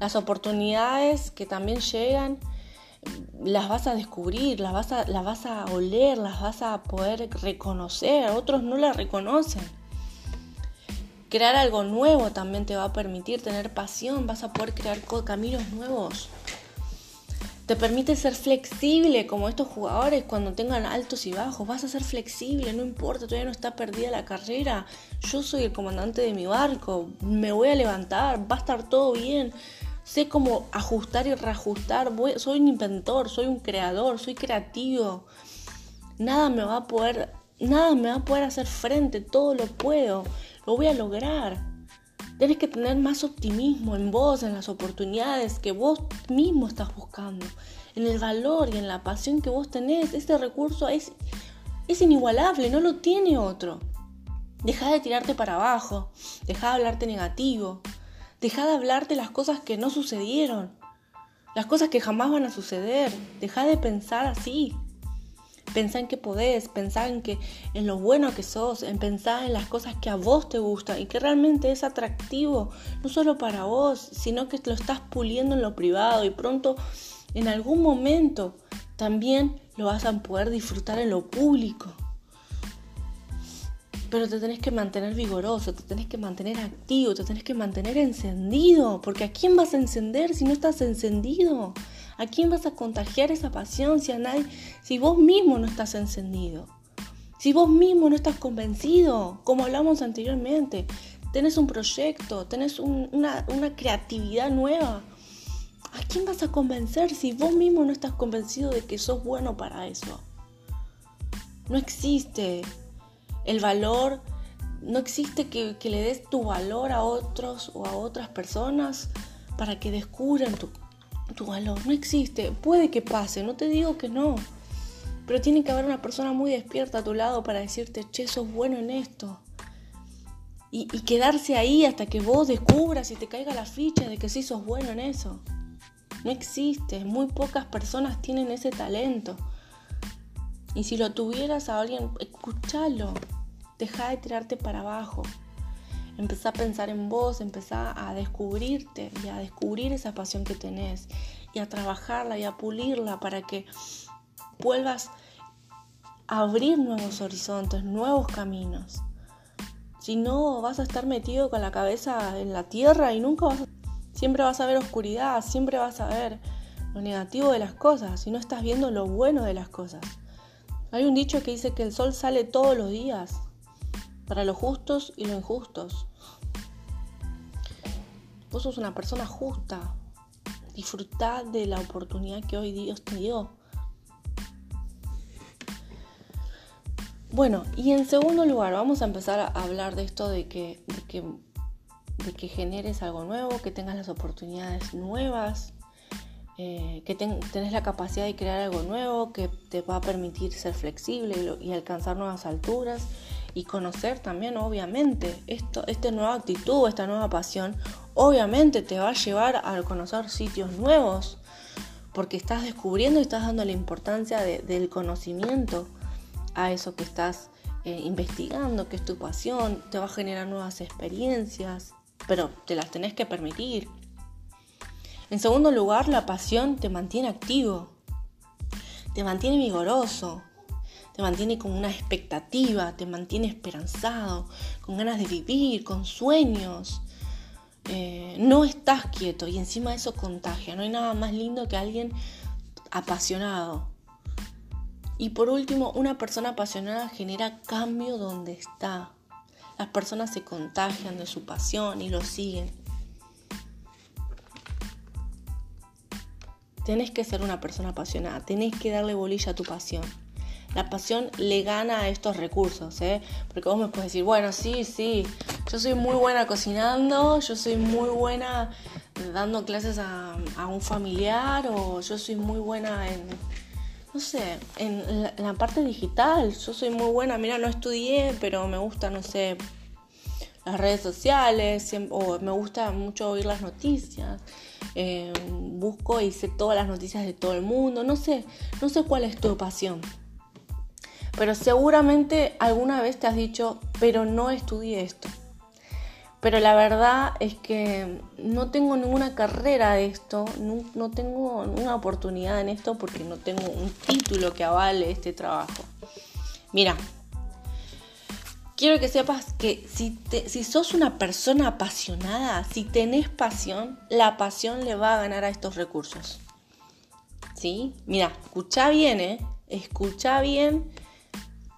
Las oportunidades que también llegan las vas a descubrir, las vas a, las vas a oler, las vas a poder reconocer, otros no las reconocen. Crear algo nuevo también te va a permitir tener pasión, vas a poder crear caminos nuevos. Te permite ser flexible como estos jugadores cuando tengan altos y bajos. Vas a ser flexible, no importa, todavía no está perdida la carrera. Yo soy el comandante de mi barco, me voy a levantar, va a estar todo bien. Sé cómo ajustar y reajustar. soy un inventor, soy un creador, soy creativo. Nada me va a poder, nada me va a poder hacer frente, todo lo puedo. Lo voy a lograr. Tienes que tener más optimismo en vos, en las oportunidades que vos mismo estás buscando, en el valor y en la pasión que vos tenés. Este recurso es, es inigualable, no lo tiene otro. Deja de tirarte para abajo, deja de hablarte negativo, deja de hablarte las cosas que no sucedieron, las cosas que jamás van a suceder, deja de pensar así. Pensá en que podés, pensá en, que, en lo bueno que sos, en pensar en las cosas que a vos te gustan y que realmente es atractivo, no solo para vos, sino que lo estás puliendo en lo privado y pronto en algún momento también lo vas a poder disfrutar en lo público. Pero te tenés que mantener vigoroso, te tenés que mantener activo, te tenés que mantener encendido, porque ¿a quién vas a encender si no estás encendido? ¿A quién vas a contagiar esa pasión si a nadie, si vos mismo no estás encendido? Si vos mismo no estás convencido, como hablamos anteriormente, tenés un proyecto, tenés una, creatividad nueva. ¿A quién vas a convencer si vos mismo no estás convencido de que sos bueno para eso? No existe el valor, no existe que, que le des tu valor a otros o a otras personas para que descubran tu, tu valor. No existe. Puede que pase, no te digo que no. Pero tiene que haber una persona muy despierta a tu lado para decirte, che, sos bueno en esto. Y, quedarse ahí hasta que vos descubras y te caiga la ficha de que sí sos bueno en eso. No existe. Muy pocas personas tienen ese talento. Y si lo tuvieras a alguien, escúchalo. Deja de tirarte para abajo. Empezá a pensar en vos, empezá a descubrirte y a descubrir esa pasión que tenés y a trabajarla y a pulirla para que vuelvas a abrir nuevos horizontes, nuevos caminos. Si no, vas a estar metido con la cabeza en la tierra y nunca vas a... Siempre vas a ver oscuridad, siempre vas a ver lo negativo de las cosas, si no estás viendo lo bueno de las cosas. Hay un dicho que dice que el sol sale todos los días, para los justos y los injustos. Vos sos una persona justa Disfruta de la oportunidad que hoy Dios te dio. Bueno, y en segundo lugar, vamos a empezar a hablar de esto de que, de que, de que generes algo nuevo, que tengas las oportunidades nuevas, eh, que tenés la capacidad de crear algo nuevo, que te va a permitir ser flexible y, alcanzar nuevas alturas y conocer también, obviamente, esto, esta nueva actitud, esta nueva pasión, obviamente te va a llevar a conocer sitios nuevos, porque estás descubriendo y estás dando la importancia del conocimiento a eso que estás eh, investigando, que es tu pasión, te va a generar nuevas experiencias, pero te las tenés que permitir. En segundo lugar, la pasión te mantiene activo, te mantiene vigoroso, te mantiene con una expectativa, te mantiene esperanzado, con ganas de vivir, con sueños. Eh, no estás quieto y encima eso contagia. No hay nada más lindo que alguien apasionado. Y por último, una persona apasionada genera cambio donde está. Las personas se contagian de su pasión y lo siguen. Tenés que ser una persona apasionada, tenés que darle bolilla a tu pasión. La pasión le gana a estos recursos, ¿eh? Porque vos me puedes decir, bueno, sí, sí, yo soy muy buena cocinando, yo soy muy buena dando clases a, un familiar o yo soy muy buena en, no sé, en la, parte digital. Yo soy muy buena, mira, no estudié, pero me gusta, no sé, las redes sociales, o me gusta mucho oír las noticias. Eh, busco y sé todas las noticias de todo el mundo, no sé, no sé cuál es tu pasión. Pero seguramente alguna vez te has dicho, pero no estudié esto. Pero la verdad es que no tengo ninguna carrera de esto, no, no tengo ninguna oportunidad en esto porque no tengo un título que avale este trabajo. Mira, quiero que sepas que si, si sos una persona apasionada, si tenés pasión, la pasión le va a ganar a estos recursos. ¿Sí? Mira, escucha bien, ¿eh? Escucha bien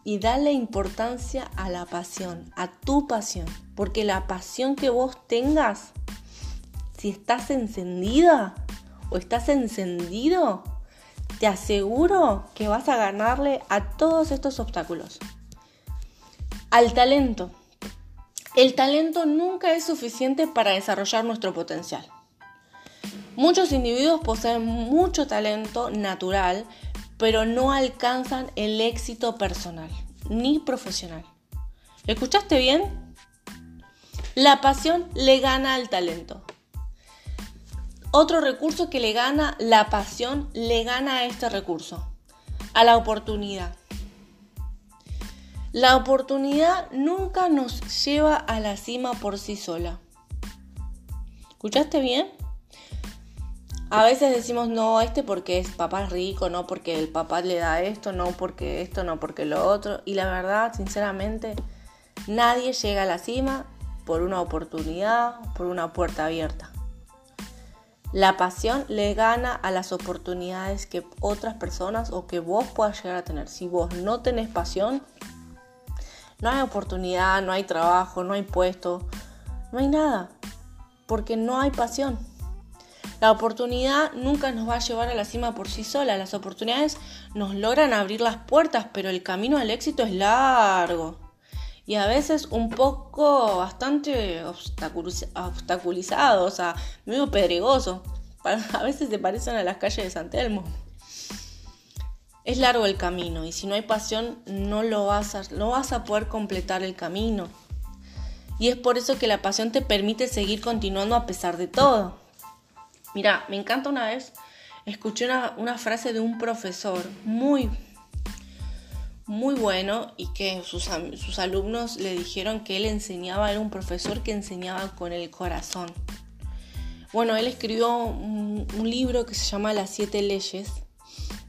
y dale importancia a la pasión, a tu pasión. Porque la pasión que vos tengas, si estás encendida o estás encendido, te aseguro que vas a ganarle a todos estos obstáculos al talento. El talento nunca es suficiente para desarrollar nuestro potencial. Muchos individuos poseen mucho talento natural, pero no alcanzan el éxito personal ni profesional. ¿Escuchaste bien? La pasión le gana al talento. Otro recurso que le gana la pasión le gana a este recurso, a la oportunidad. La oportunidad nunca nos lleva a la cima por sí sola. ¿Escuchaste bien? A veces decimos, no, este porque es papá rico, no porque el papá le da esto, no porque esto, no porque lo otro. Y la verdad, sinceramente, nadie llega a la cima por una oportunidad, por una puerta abierta. La pasión le gana a las oportunidades que otras personas o que vos puedas llegar a tener. Si vos no tenés pasión, no hay oportunidad, no hay trabajo, no hay puesto, no hay nada, porque no hay pasión. La oportunidad nunca nos va a llevar a la cima por sí sola. Las oportunidades nos logran abrir las puertas, pero el camino al éxito es largo. Y a veces un poco bastante obstaculizado, o sea, medio pedregoso. A veces se parecen a las calles de San Telmo. Es largo el camino y si no hay pasión no lo vas a, no vas a poder completar el camino. Y es por eso que la pasión te permite seguir continuando a pesar de todo. Mira, me encanta una vez, escuché una, frase de un profesor muy, muy bueno y que sus, sus, alumnos le dijeron que él enseñaba, era un profesor que enseñaba con el corazón. Bueno, él escribió un libro que se llama Las siete leyes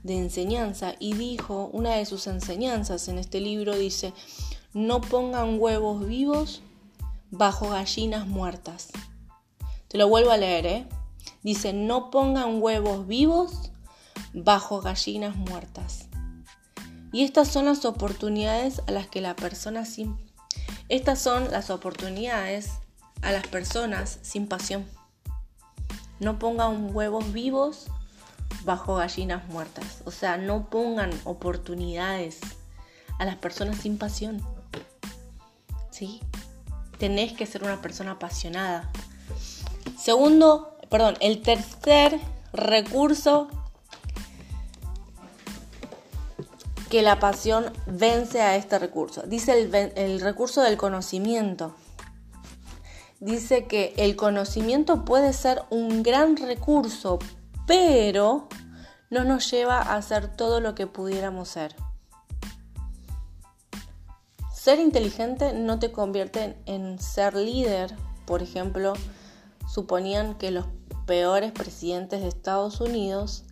de enseñanza y dijo, una de sus enseñanzas en este libro dice, no pongan huevos vivos bajo gallinas muertas. Te lo vuelvo a leer, ¿eh? Dice, no pongan huevos vivos bajo gallinas muertas. Y estas son las oportunidades a las que la persona sin... Estas son las oportunidades a las personas sin pasión. no pongan huevos vivos bajo gallinas muertas. O sea, no pongan oportunidades a las personas sin pasión. ¿Sí? Tenés que ser una persona apasionada. Segundo, perdón, el tercer recurso que la pasión vence a este recurso. Dice el, recurso del conocimiento. Dice que el conocimiento puede ser un gran recurso, pero no nos lleva a hacer todo lo que pudiéramos ser. Ser inteligente no te convierte en ser líder. Por ejemplo, suponían que los peores presidentes de Estados Unidos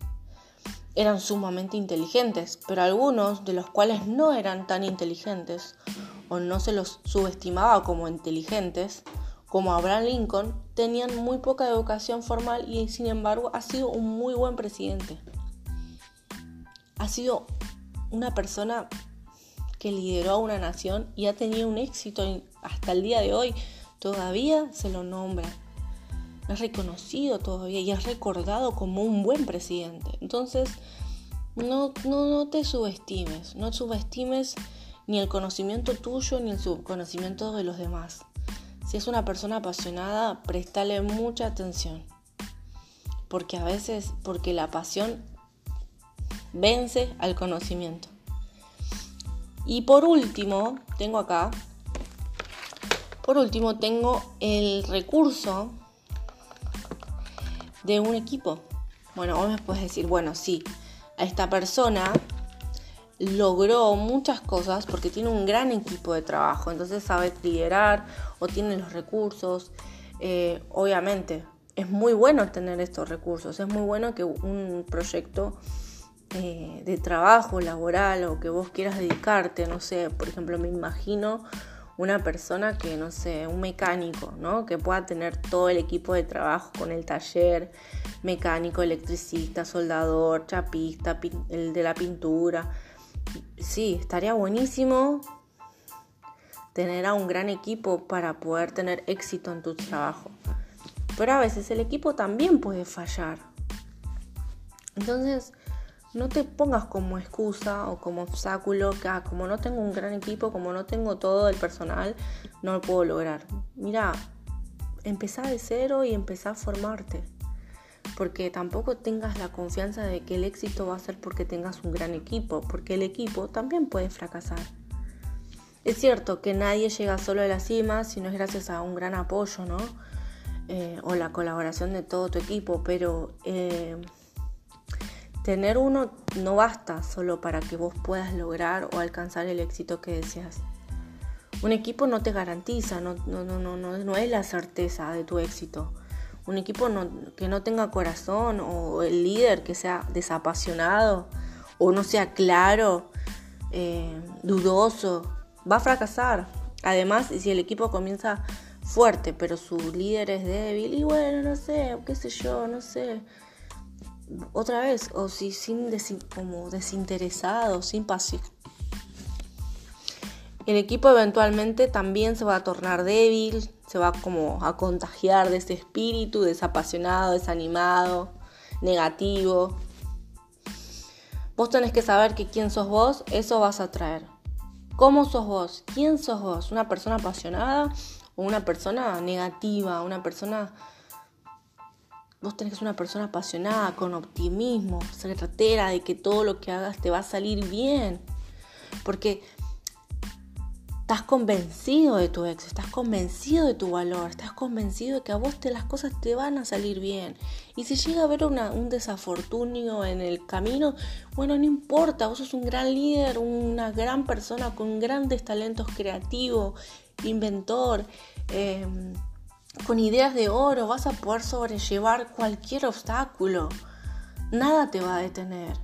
eran sumamente inteligentes, pero algunos de los cuales no eran tan inteligentes o no se los subestimaba como inteligentes, como Abraham Lincoln, tenían muy poca educación formal y sin embargo ha sido un muy buen presidente. Ha sido una persona que lideró a una nación y ha tenido un éxito hasta el día de hoy. Todavía se lo nombra. Es reconocido todavía y es recordado como un buen presidente. Entonces, no, no, no te subestimes. No subestimes ni el conocimiento tuyo ni el conocimiento de los demás. Si es una persona apasionada, préstale mucha atención. Porque a veces, porque la pasión vence al conocimiento. Y por último, tengo acá, por último tengo el recurso de un equipo. Bueno, vos me puedes decir, bueno, sí, a esta persona logró muchas cosas porque tiene un gran equipo de trabajo, entonces sabe liderar o tiene los recursos. Eh, obviamente, es muy bueno tener estos recursos, es muy bueno que un proyecto eh, de trabajo laboral o que vos quieras dedicarte, no sé, por ejemplo, me imagino una persona que, no sé, un mecánico, ¿no? Que pueda tener todo el equipo de trabajo con el taller, mecánico, electricista, soldador, chapista, el de la pintura, sí, estaría buenísimo tener a un gran equipo para poder tener éxito en tu trabajo. Pero a veces el equipo también puede fallar. Entonces, no te pongas como excusa o como obstáculo que ah, como no tengo un gran equipo, como no tengo todo el personal, no lo puedo lograr. Mira, empezá de cero y empezá a formarte porque tampoco tengas la confianza de que el éxito va a ser porque tengas un gran equipo, porque el equipo también puede fracasar. Es cierto que nadie llega solo a la cima si no es gracias a un gran apoyo, ¿no? Eh, o la colaboración de todo tu equipo, pero eh, tener uno no basta solo para que vos puedas lograr o alcanzar el éxito que deseas. Un equipo no te garantiza, no, no, no, es la certeza de tu éxito un equipo que no tenga corazón o el líder que sea desapasionado o no sea claro, eh, dudoso, va a fracasar. Además, si el equipo comienza fuerte, pero su líder es débil, y bueno, no sé, qué sé yo, no sé. Otra vez, o si sin como desinteresado, sin pasión. El equipo eventualmente también se va a tornar débil, se va como a contagiar de ese espíritu desapasionado, desanimado, negativo. Vos tenés que saber que quién sos vos, eso vas a traer. ¿Cómo sos vos? ¿Quién sos vos? ¿Una persona apasionada o una persona negativa? Una persona... Vos tenés que ser una persona apasionada, con optimismo, certera de que todo lo que hagas te va a salir bien. Porque estás convencido de tu éxito, estás convencido de tu valor, estás convencido de que a vos te, las cosas te van a salir bien. Y si llega a haber un desafortunio en el camino, bueno, no importa, vos sos un gran líder, una gran persona con grandes talentos creativos, inventor, em, con ideas de oro, vas a poder sobrellevar cualquier obstáculo. Nada te va a detener.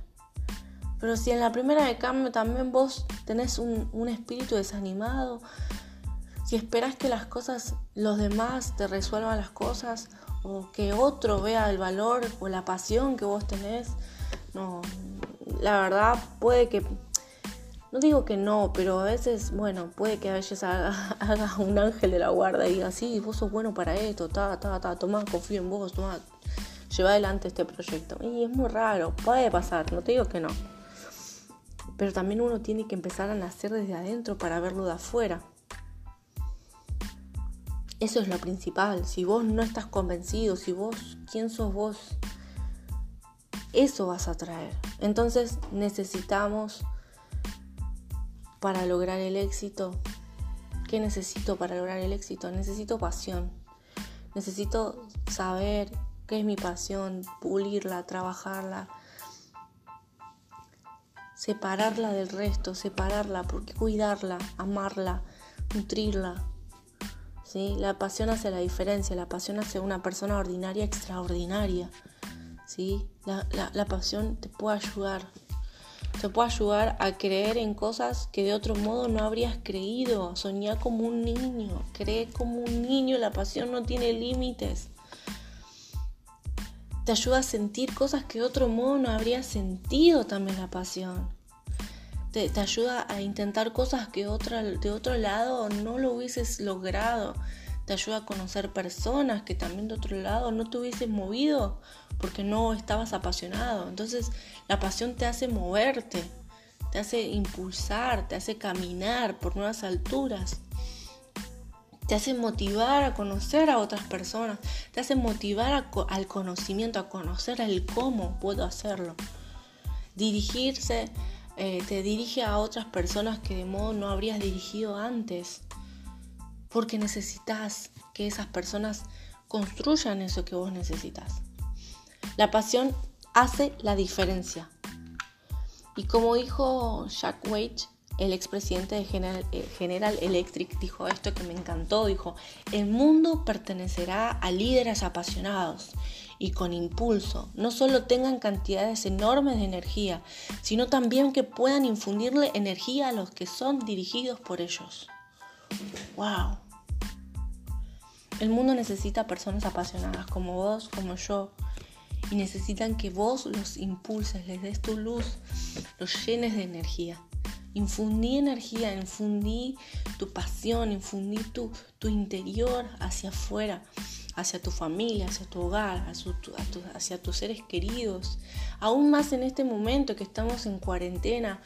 Pero si en la primera de cambio también vos tenés un, espíritu desanimado, si esperás que las cosas, los demás te resuelvan las cosas, o que otro vea el valor o la pasión que vos tenés, no, la verdad puede que, no digo que no, pero a veces, bueno, puede que a veces haga, un ángel de la guarda y diga, sí, vos sos bueno para esto, ta, ta, ta, tomá, confío en vos, tomá. lleva adelante este proyecto. Y es muy raro, puede pasar, no te digo que no. Pero también uno tiene que empezar a nacer desde adentro para verlo de afuera. Eso es lo principal. Si vos no estás convencido, si vos, ¿quién sos vos? Eso vas a traer. Entonces necesitamos para lograr el éxito. ¿Qué necesito para lograr el éxito? Necesito pasión. Necesito saber qué es mi pasión, pulirla, trabajarla, separarla del resto, separarla, porque cuidarla, amarla, nutrirla, ¿sí? La pasión hace la diferencia, la pasión hace una persona ordinaria extraordinaria, ¿sí? La, la pasión te puede ayudar, te puede ayudar a creer en cosas que de otro modo no habrías creído, soñar como un niño, creer como un niño, la pasión no tiene límites. Te ayuda a sentir cosas que de otro modo no habrías sentido también la pasión te, ayuda a intentar cosas que de otro lado no lo hubieses logrado. Te ayuda a conocer personas que también de otro lado no te hubieses movido porque no estabas apasionado. Entonces la pasión te hace moverte, te hace impulsar, te hace caminar por nuevas alturas. Te hace motivar a conocer a otras personas, te hace motivar al conocimiento, a conocer el cómo puedo hacerlo. Dirigirse eh, te dirige a otras personas que de modo no habrías dirigido antes. Porque necesitas que esas personas construyan eso que vos necesitas. La pasión hace la diferencia. Y como dijo Jack Wage, el expresidente de General, eh, General, Electric, dijo esto que me encantó, dijo, el mundo pertenecerá a líderes apasionados y con impulso, no solo tengan cantidades enormes de energía, sino también que puedan infundirle energía a los que son dirigidos por ellos. ¡Wow! El mundo necesita personas apasionadas como vos, como yo, y necesitan que vos los impulses, les des tu luz, los llenes de energía. Infundí energía, infundí tu pasión, infundí tu, tu interior hacia afuera hacia tu familia, hacia tu hogar, hacia, tus seres queridos. Aún más en este momento que estamos en cuarentena,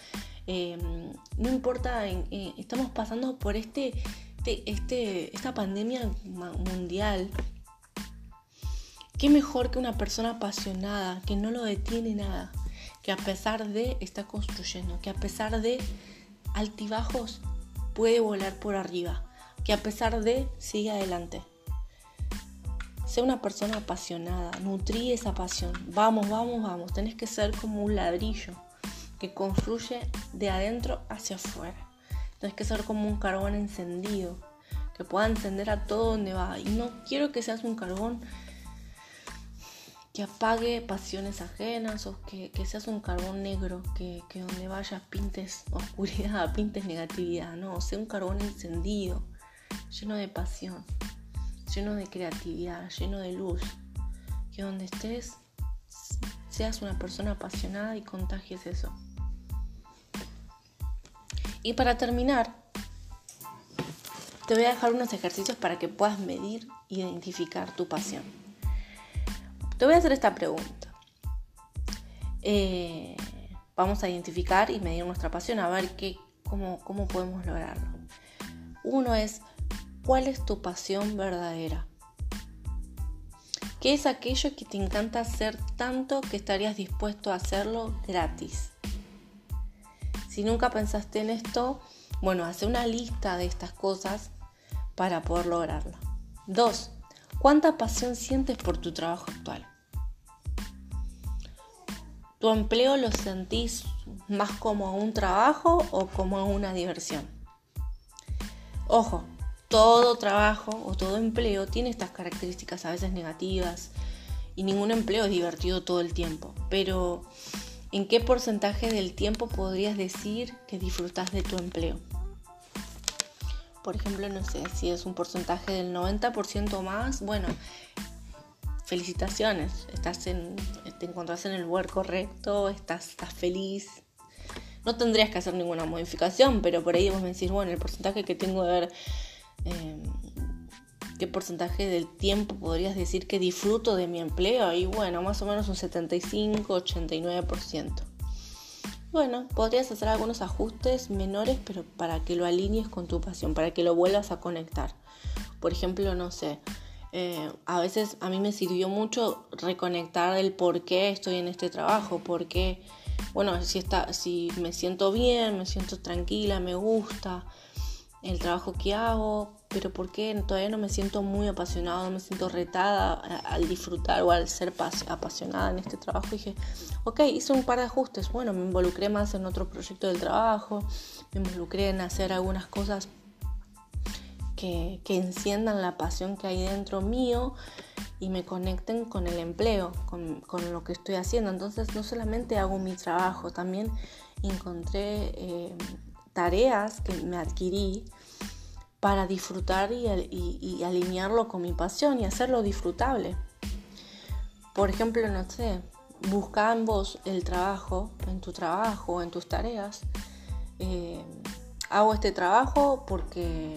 em, no importa, eh, estamos pasando por este, este, este, esta pandemia mundial. ¿Qué mejor que una persona apasionada, que no lo detiene nada, que a pesar de está construyendo, que a pesar de altibajos puede volar por arriba, que a pesar de sigue adelante? Sé una persona apasionada, nutrí esa pasión. Vamos, vamos, vamos. Tenés que ser como un ladrillo que construye de adentro hacia afuera. Tenés que ser como un carbón encendido, que pueda encender a todo donde va. Y no quiero que seas un carbón que apague pasiones ajenas o que, seas un carbón negro, que, que, donde vayas pintes oscuridad, pintes negatividad. No, sé un carbón encendido, lleno de pasión lleno de creatividad, lleno de luz. Que donde estés seas una persona apasionada y contagies eso. Y para terminar, te voy a dejar unos ejercicios para que puedas medir e identificar tu pasión. Te voy a hacer esta pregunta. Eh, vamos a identificar y medir nuestra pasión, a ver qué, cómo, cómo podemos lograrlo. Uno es, ¿Cuál es tu pasión verdadera? ¿Qué es aquello que te encanta hacer tanto que estarías dispuesto a hacerlo gratis? Si nunca pensaste en esto, bueno, hace una lista de estas cosas para poder lograrla. Dos, ¿cuánta pasión sientes por tu trabajo actual? ¿Tu empleo lo sentís más como un trabajo o como una diversión? Ojo, todo trabajo o todo empleo tiene estas características a veces negativas y ningún empleo es divertido todo el tiempo. Pero, ¿en qué porcentaje del tiempo podrías decir que disfrutas de tu empleo? Por ejemplo, no sé, si es un porcentaje del 90% más, bueno, felicitaciones, estás en, te encontrás en el lugar correcto, estás, estás feliz. No tendrías que hacer ninguna modificación, pero por ahí vos me decís, bueno, el porcentaje que tengo de ver qué porcentaje del tiempo podrías decir que disfruto de mi empleo y bueno, más o menos un 75-89%. Bueno, podrías hacer algunos ajustes menores, pero para que lo alinees con tu pasión, para que lo vuelvas a conectar. Por ejemplo, no sé, eh, a veces a mí me sirvió mucho reconectar el por qué estoy en este trabajo, porque, bueno, si, está, si me siento bien, me siento tranquila, me gusta el trabajo que hago, pero por qué todavía no me siento muy apasionada, no me siento retada al disfrutar o al ser apasionada en este trabajo. dije, ok, hice un par de ajustes, bueno, me involucré más en otro proyecto del trabajo, me involucré en hacer algunas cosas que, enciendan la pasión que hay dentro mío y me conecten con el empleo, con, lo que estoy haciendo. Entonces no solamente hago mi trabajo, también encontré eh, tareas que me adquirí para disfrutar y, alinearlo con mi pasión y hacerlo disfrutable. Por ejemplo, no sé, busca en vos el trabajo, en tu trabajo, en tus tareas. Eh, hago este trabajo porque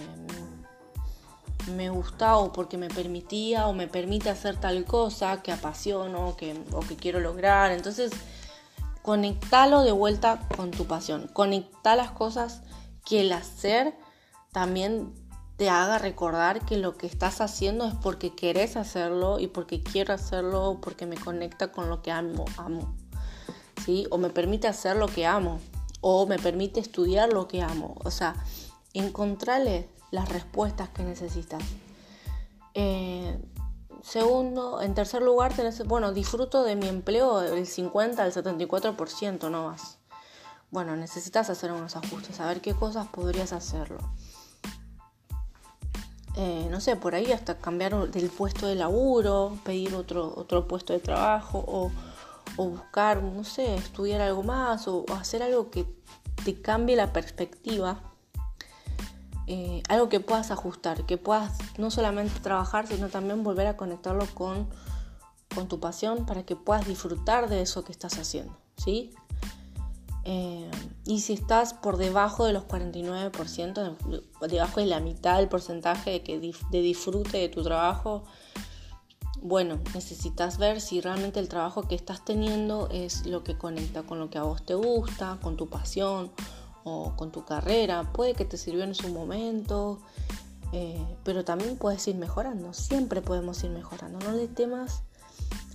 me gusta o porque me permitía o me permite hacer tal cosa que apasiono que, o que quiero lograr. Entonces, conectalo de vuelta con tu pasión. Conecta las cosas que el hacer también te haga recordar que lo que estás haciendo es porque querés hacerlo y porque quiero hacerlo, porque me conecta con lo que amo, amo. ¿Sí? O me permite hacer lo que amo, o me permite estudiar lo que amo. O sea, encontrarle las respuestas que necesitas. Eh, segundo, en tercer lugar, tenés, bueno, disfruto de mi empleo el 50 al 74%, no más. Bueno, necesitas hacer unos ajustes, a ver qué cosas podrías hacerlo. Eh, no sé, por ahí hasta cambiar del puesto de laburo, pedir otro, otro puesto de trabajo o, buscar, no sé, estudiar algo más o hacer algo que te cambie la perspectiva eh, algo que puedas ajustar, que puedas no solamente trabajar, sino también volver a conectarlo con, con tu pasión para que puedas disfrutar de eso que estás haciendo, ¿sí? Eh, y si estás por debajo de los 49%, debajo de la mitad del porcentaje de, que, de disfrute de tu trabajo, bueno, necesitas ver si realmente el trabajo que estás teniendo es lo que conecta con lo que a vos te gusta, con tu pasión o con tu carrera. Puede que te sirvió en su momento, eh, pero también puedes ir mejorando. Siempre podemos ir mejorando. No le temas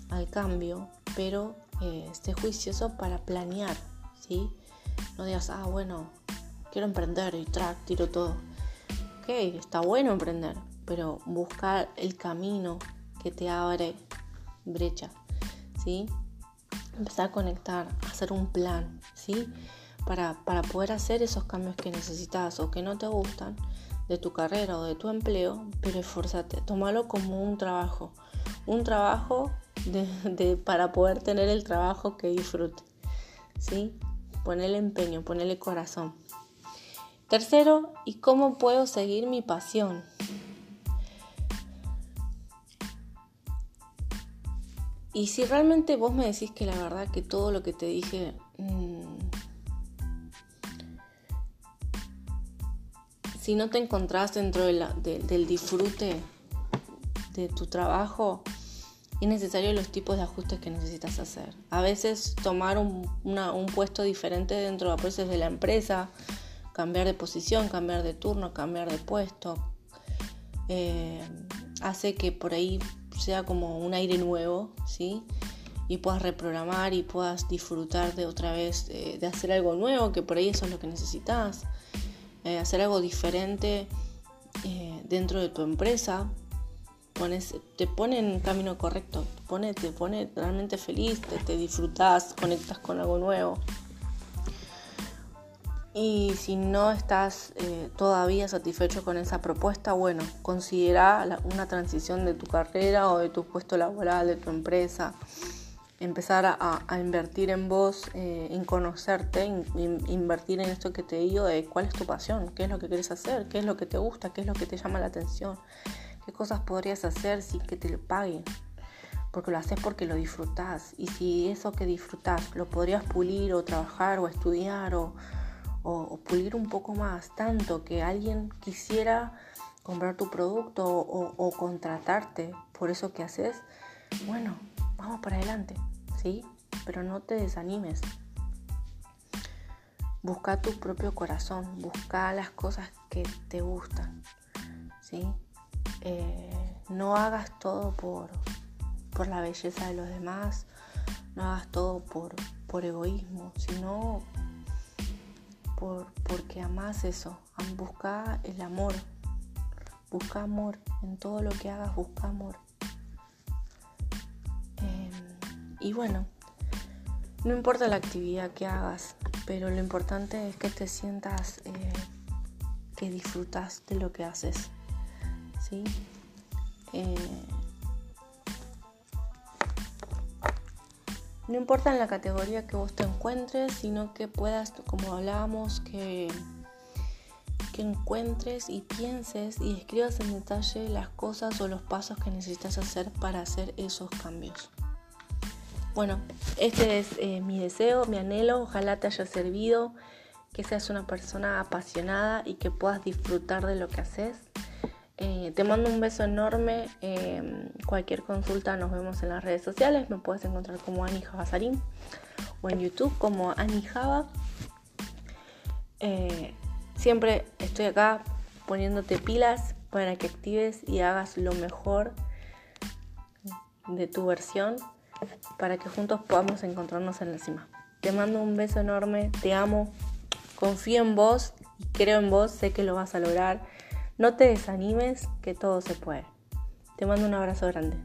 al cambio, pero eh, esté juicioso para planear, ¿sí? No digas, ah, bueno, quiero emprender y track, tiro todo. Ok, está bueno emprender, pero buscar el camino que te abre brecha, ¿sí? Empezar a conectar, hacer un plan, ¿sí? Para, poder hacer esos cambios que necesitas o que no te gustan de tu carrera o de tu empleo, pero esfuérzate, tómalo como un trabajo, un trabajo de, para poder tener el trabajo que disfrute, ¿sí? Ponele empeño, ponele corazón. Tercero, ¿y cómo puedo seguir mi pasión? Y si realmente vos me decís que la verdad que todo lo que te dije mm, si no te encontrás dentro del disfrute de tu trabajo, es necesario los tipos de ajustes que necesitas hacer. A veces tomar un, puesto diferente dentro de, de la empresa, cambiar de posición, cambiar de turno, cambiar de puesto, eh, hace que por ahí sea como un aire nuevo, ¿sí? Y puedas reprogramar y puedas disfrutar de otra vez, eh, de hacer algo nuevo, que por ahí eso es lo que necesitas. Eh, hacer algo diferente eh, dentro de tu empresa, te pone en el camino correcto, te pone, te pone realmente feliz, te, te disfrutas, conectas con algo nuevo. Y si no estás eh, todavía satisfecho con esa propuesta, bueno, considera una transición de tu carrera o de tu puesto laboral, de tu empresa empezar a, invertir en vos, eh, en conocerte, invertir en esto que te digo de cuál es tu pasión, qué es lo que quieres hacer, qué es lo que te gusta, qué es lo que te llama la atención, qué cosas podrías hacer sin que te lo paguen, porque lo haces porque lo disfrutás. Y si eso que disfrutás lo podrías pulir o trabajar o estudiar o, o pulir un poco más, tanto que alguien quisiera comprar tu producto o, contratarte por eso que haces, bueno, vamos para adelante, ¿sí? Pero no te desanimes. Busca tu propio corazón, busca las cosas que te gustan, ¿sí? Eh, no hagas todo por, por la belleza de los demás, no hagas todo por, por egoísmo, sino por, porque amas eso. Busca el amor. Busca amor. En todo lo que hagas, busca amor. Y bueno, no importa la actividad que hagas, pero lo importante es que te sientas eh, que disfrutas de lo que haces. ¿sí? Eh, No importa en la categoría que vos te encuentres, sino que puedas, como hablábamos, que, que encuentres y pienses y escribas en detalle las cosas o los pasos que necesitas hacer para hacer esos cambios. Bueno, este es eh, mi deseo, mi anhelo, ojalá te haya servido, que seas una persona apasionada y que puedas disfrutar de lo que haces. Eh, te mando un beso enorme. Em, cualquier consulta nos vemos en las redes sociales. Me puedes encontrar como Ani Javasarín o en YouTube como Ani Java. Eh, siempre estoy acá poniéndote pilas para que actives y hagas lo mejor de tu versión para que juntos podamos encontrarnos en la cima. Te mando un beso enorme, te amo, confío en vos y creo en vos, sé que lo vas a lograr. No te desanimes, que todo se puede. Te mando un abrazo grande.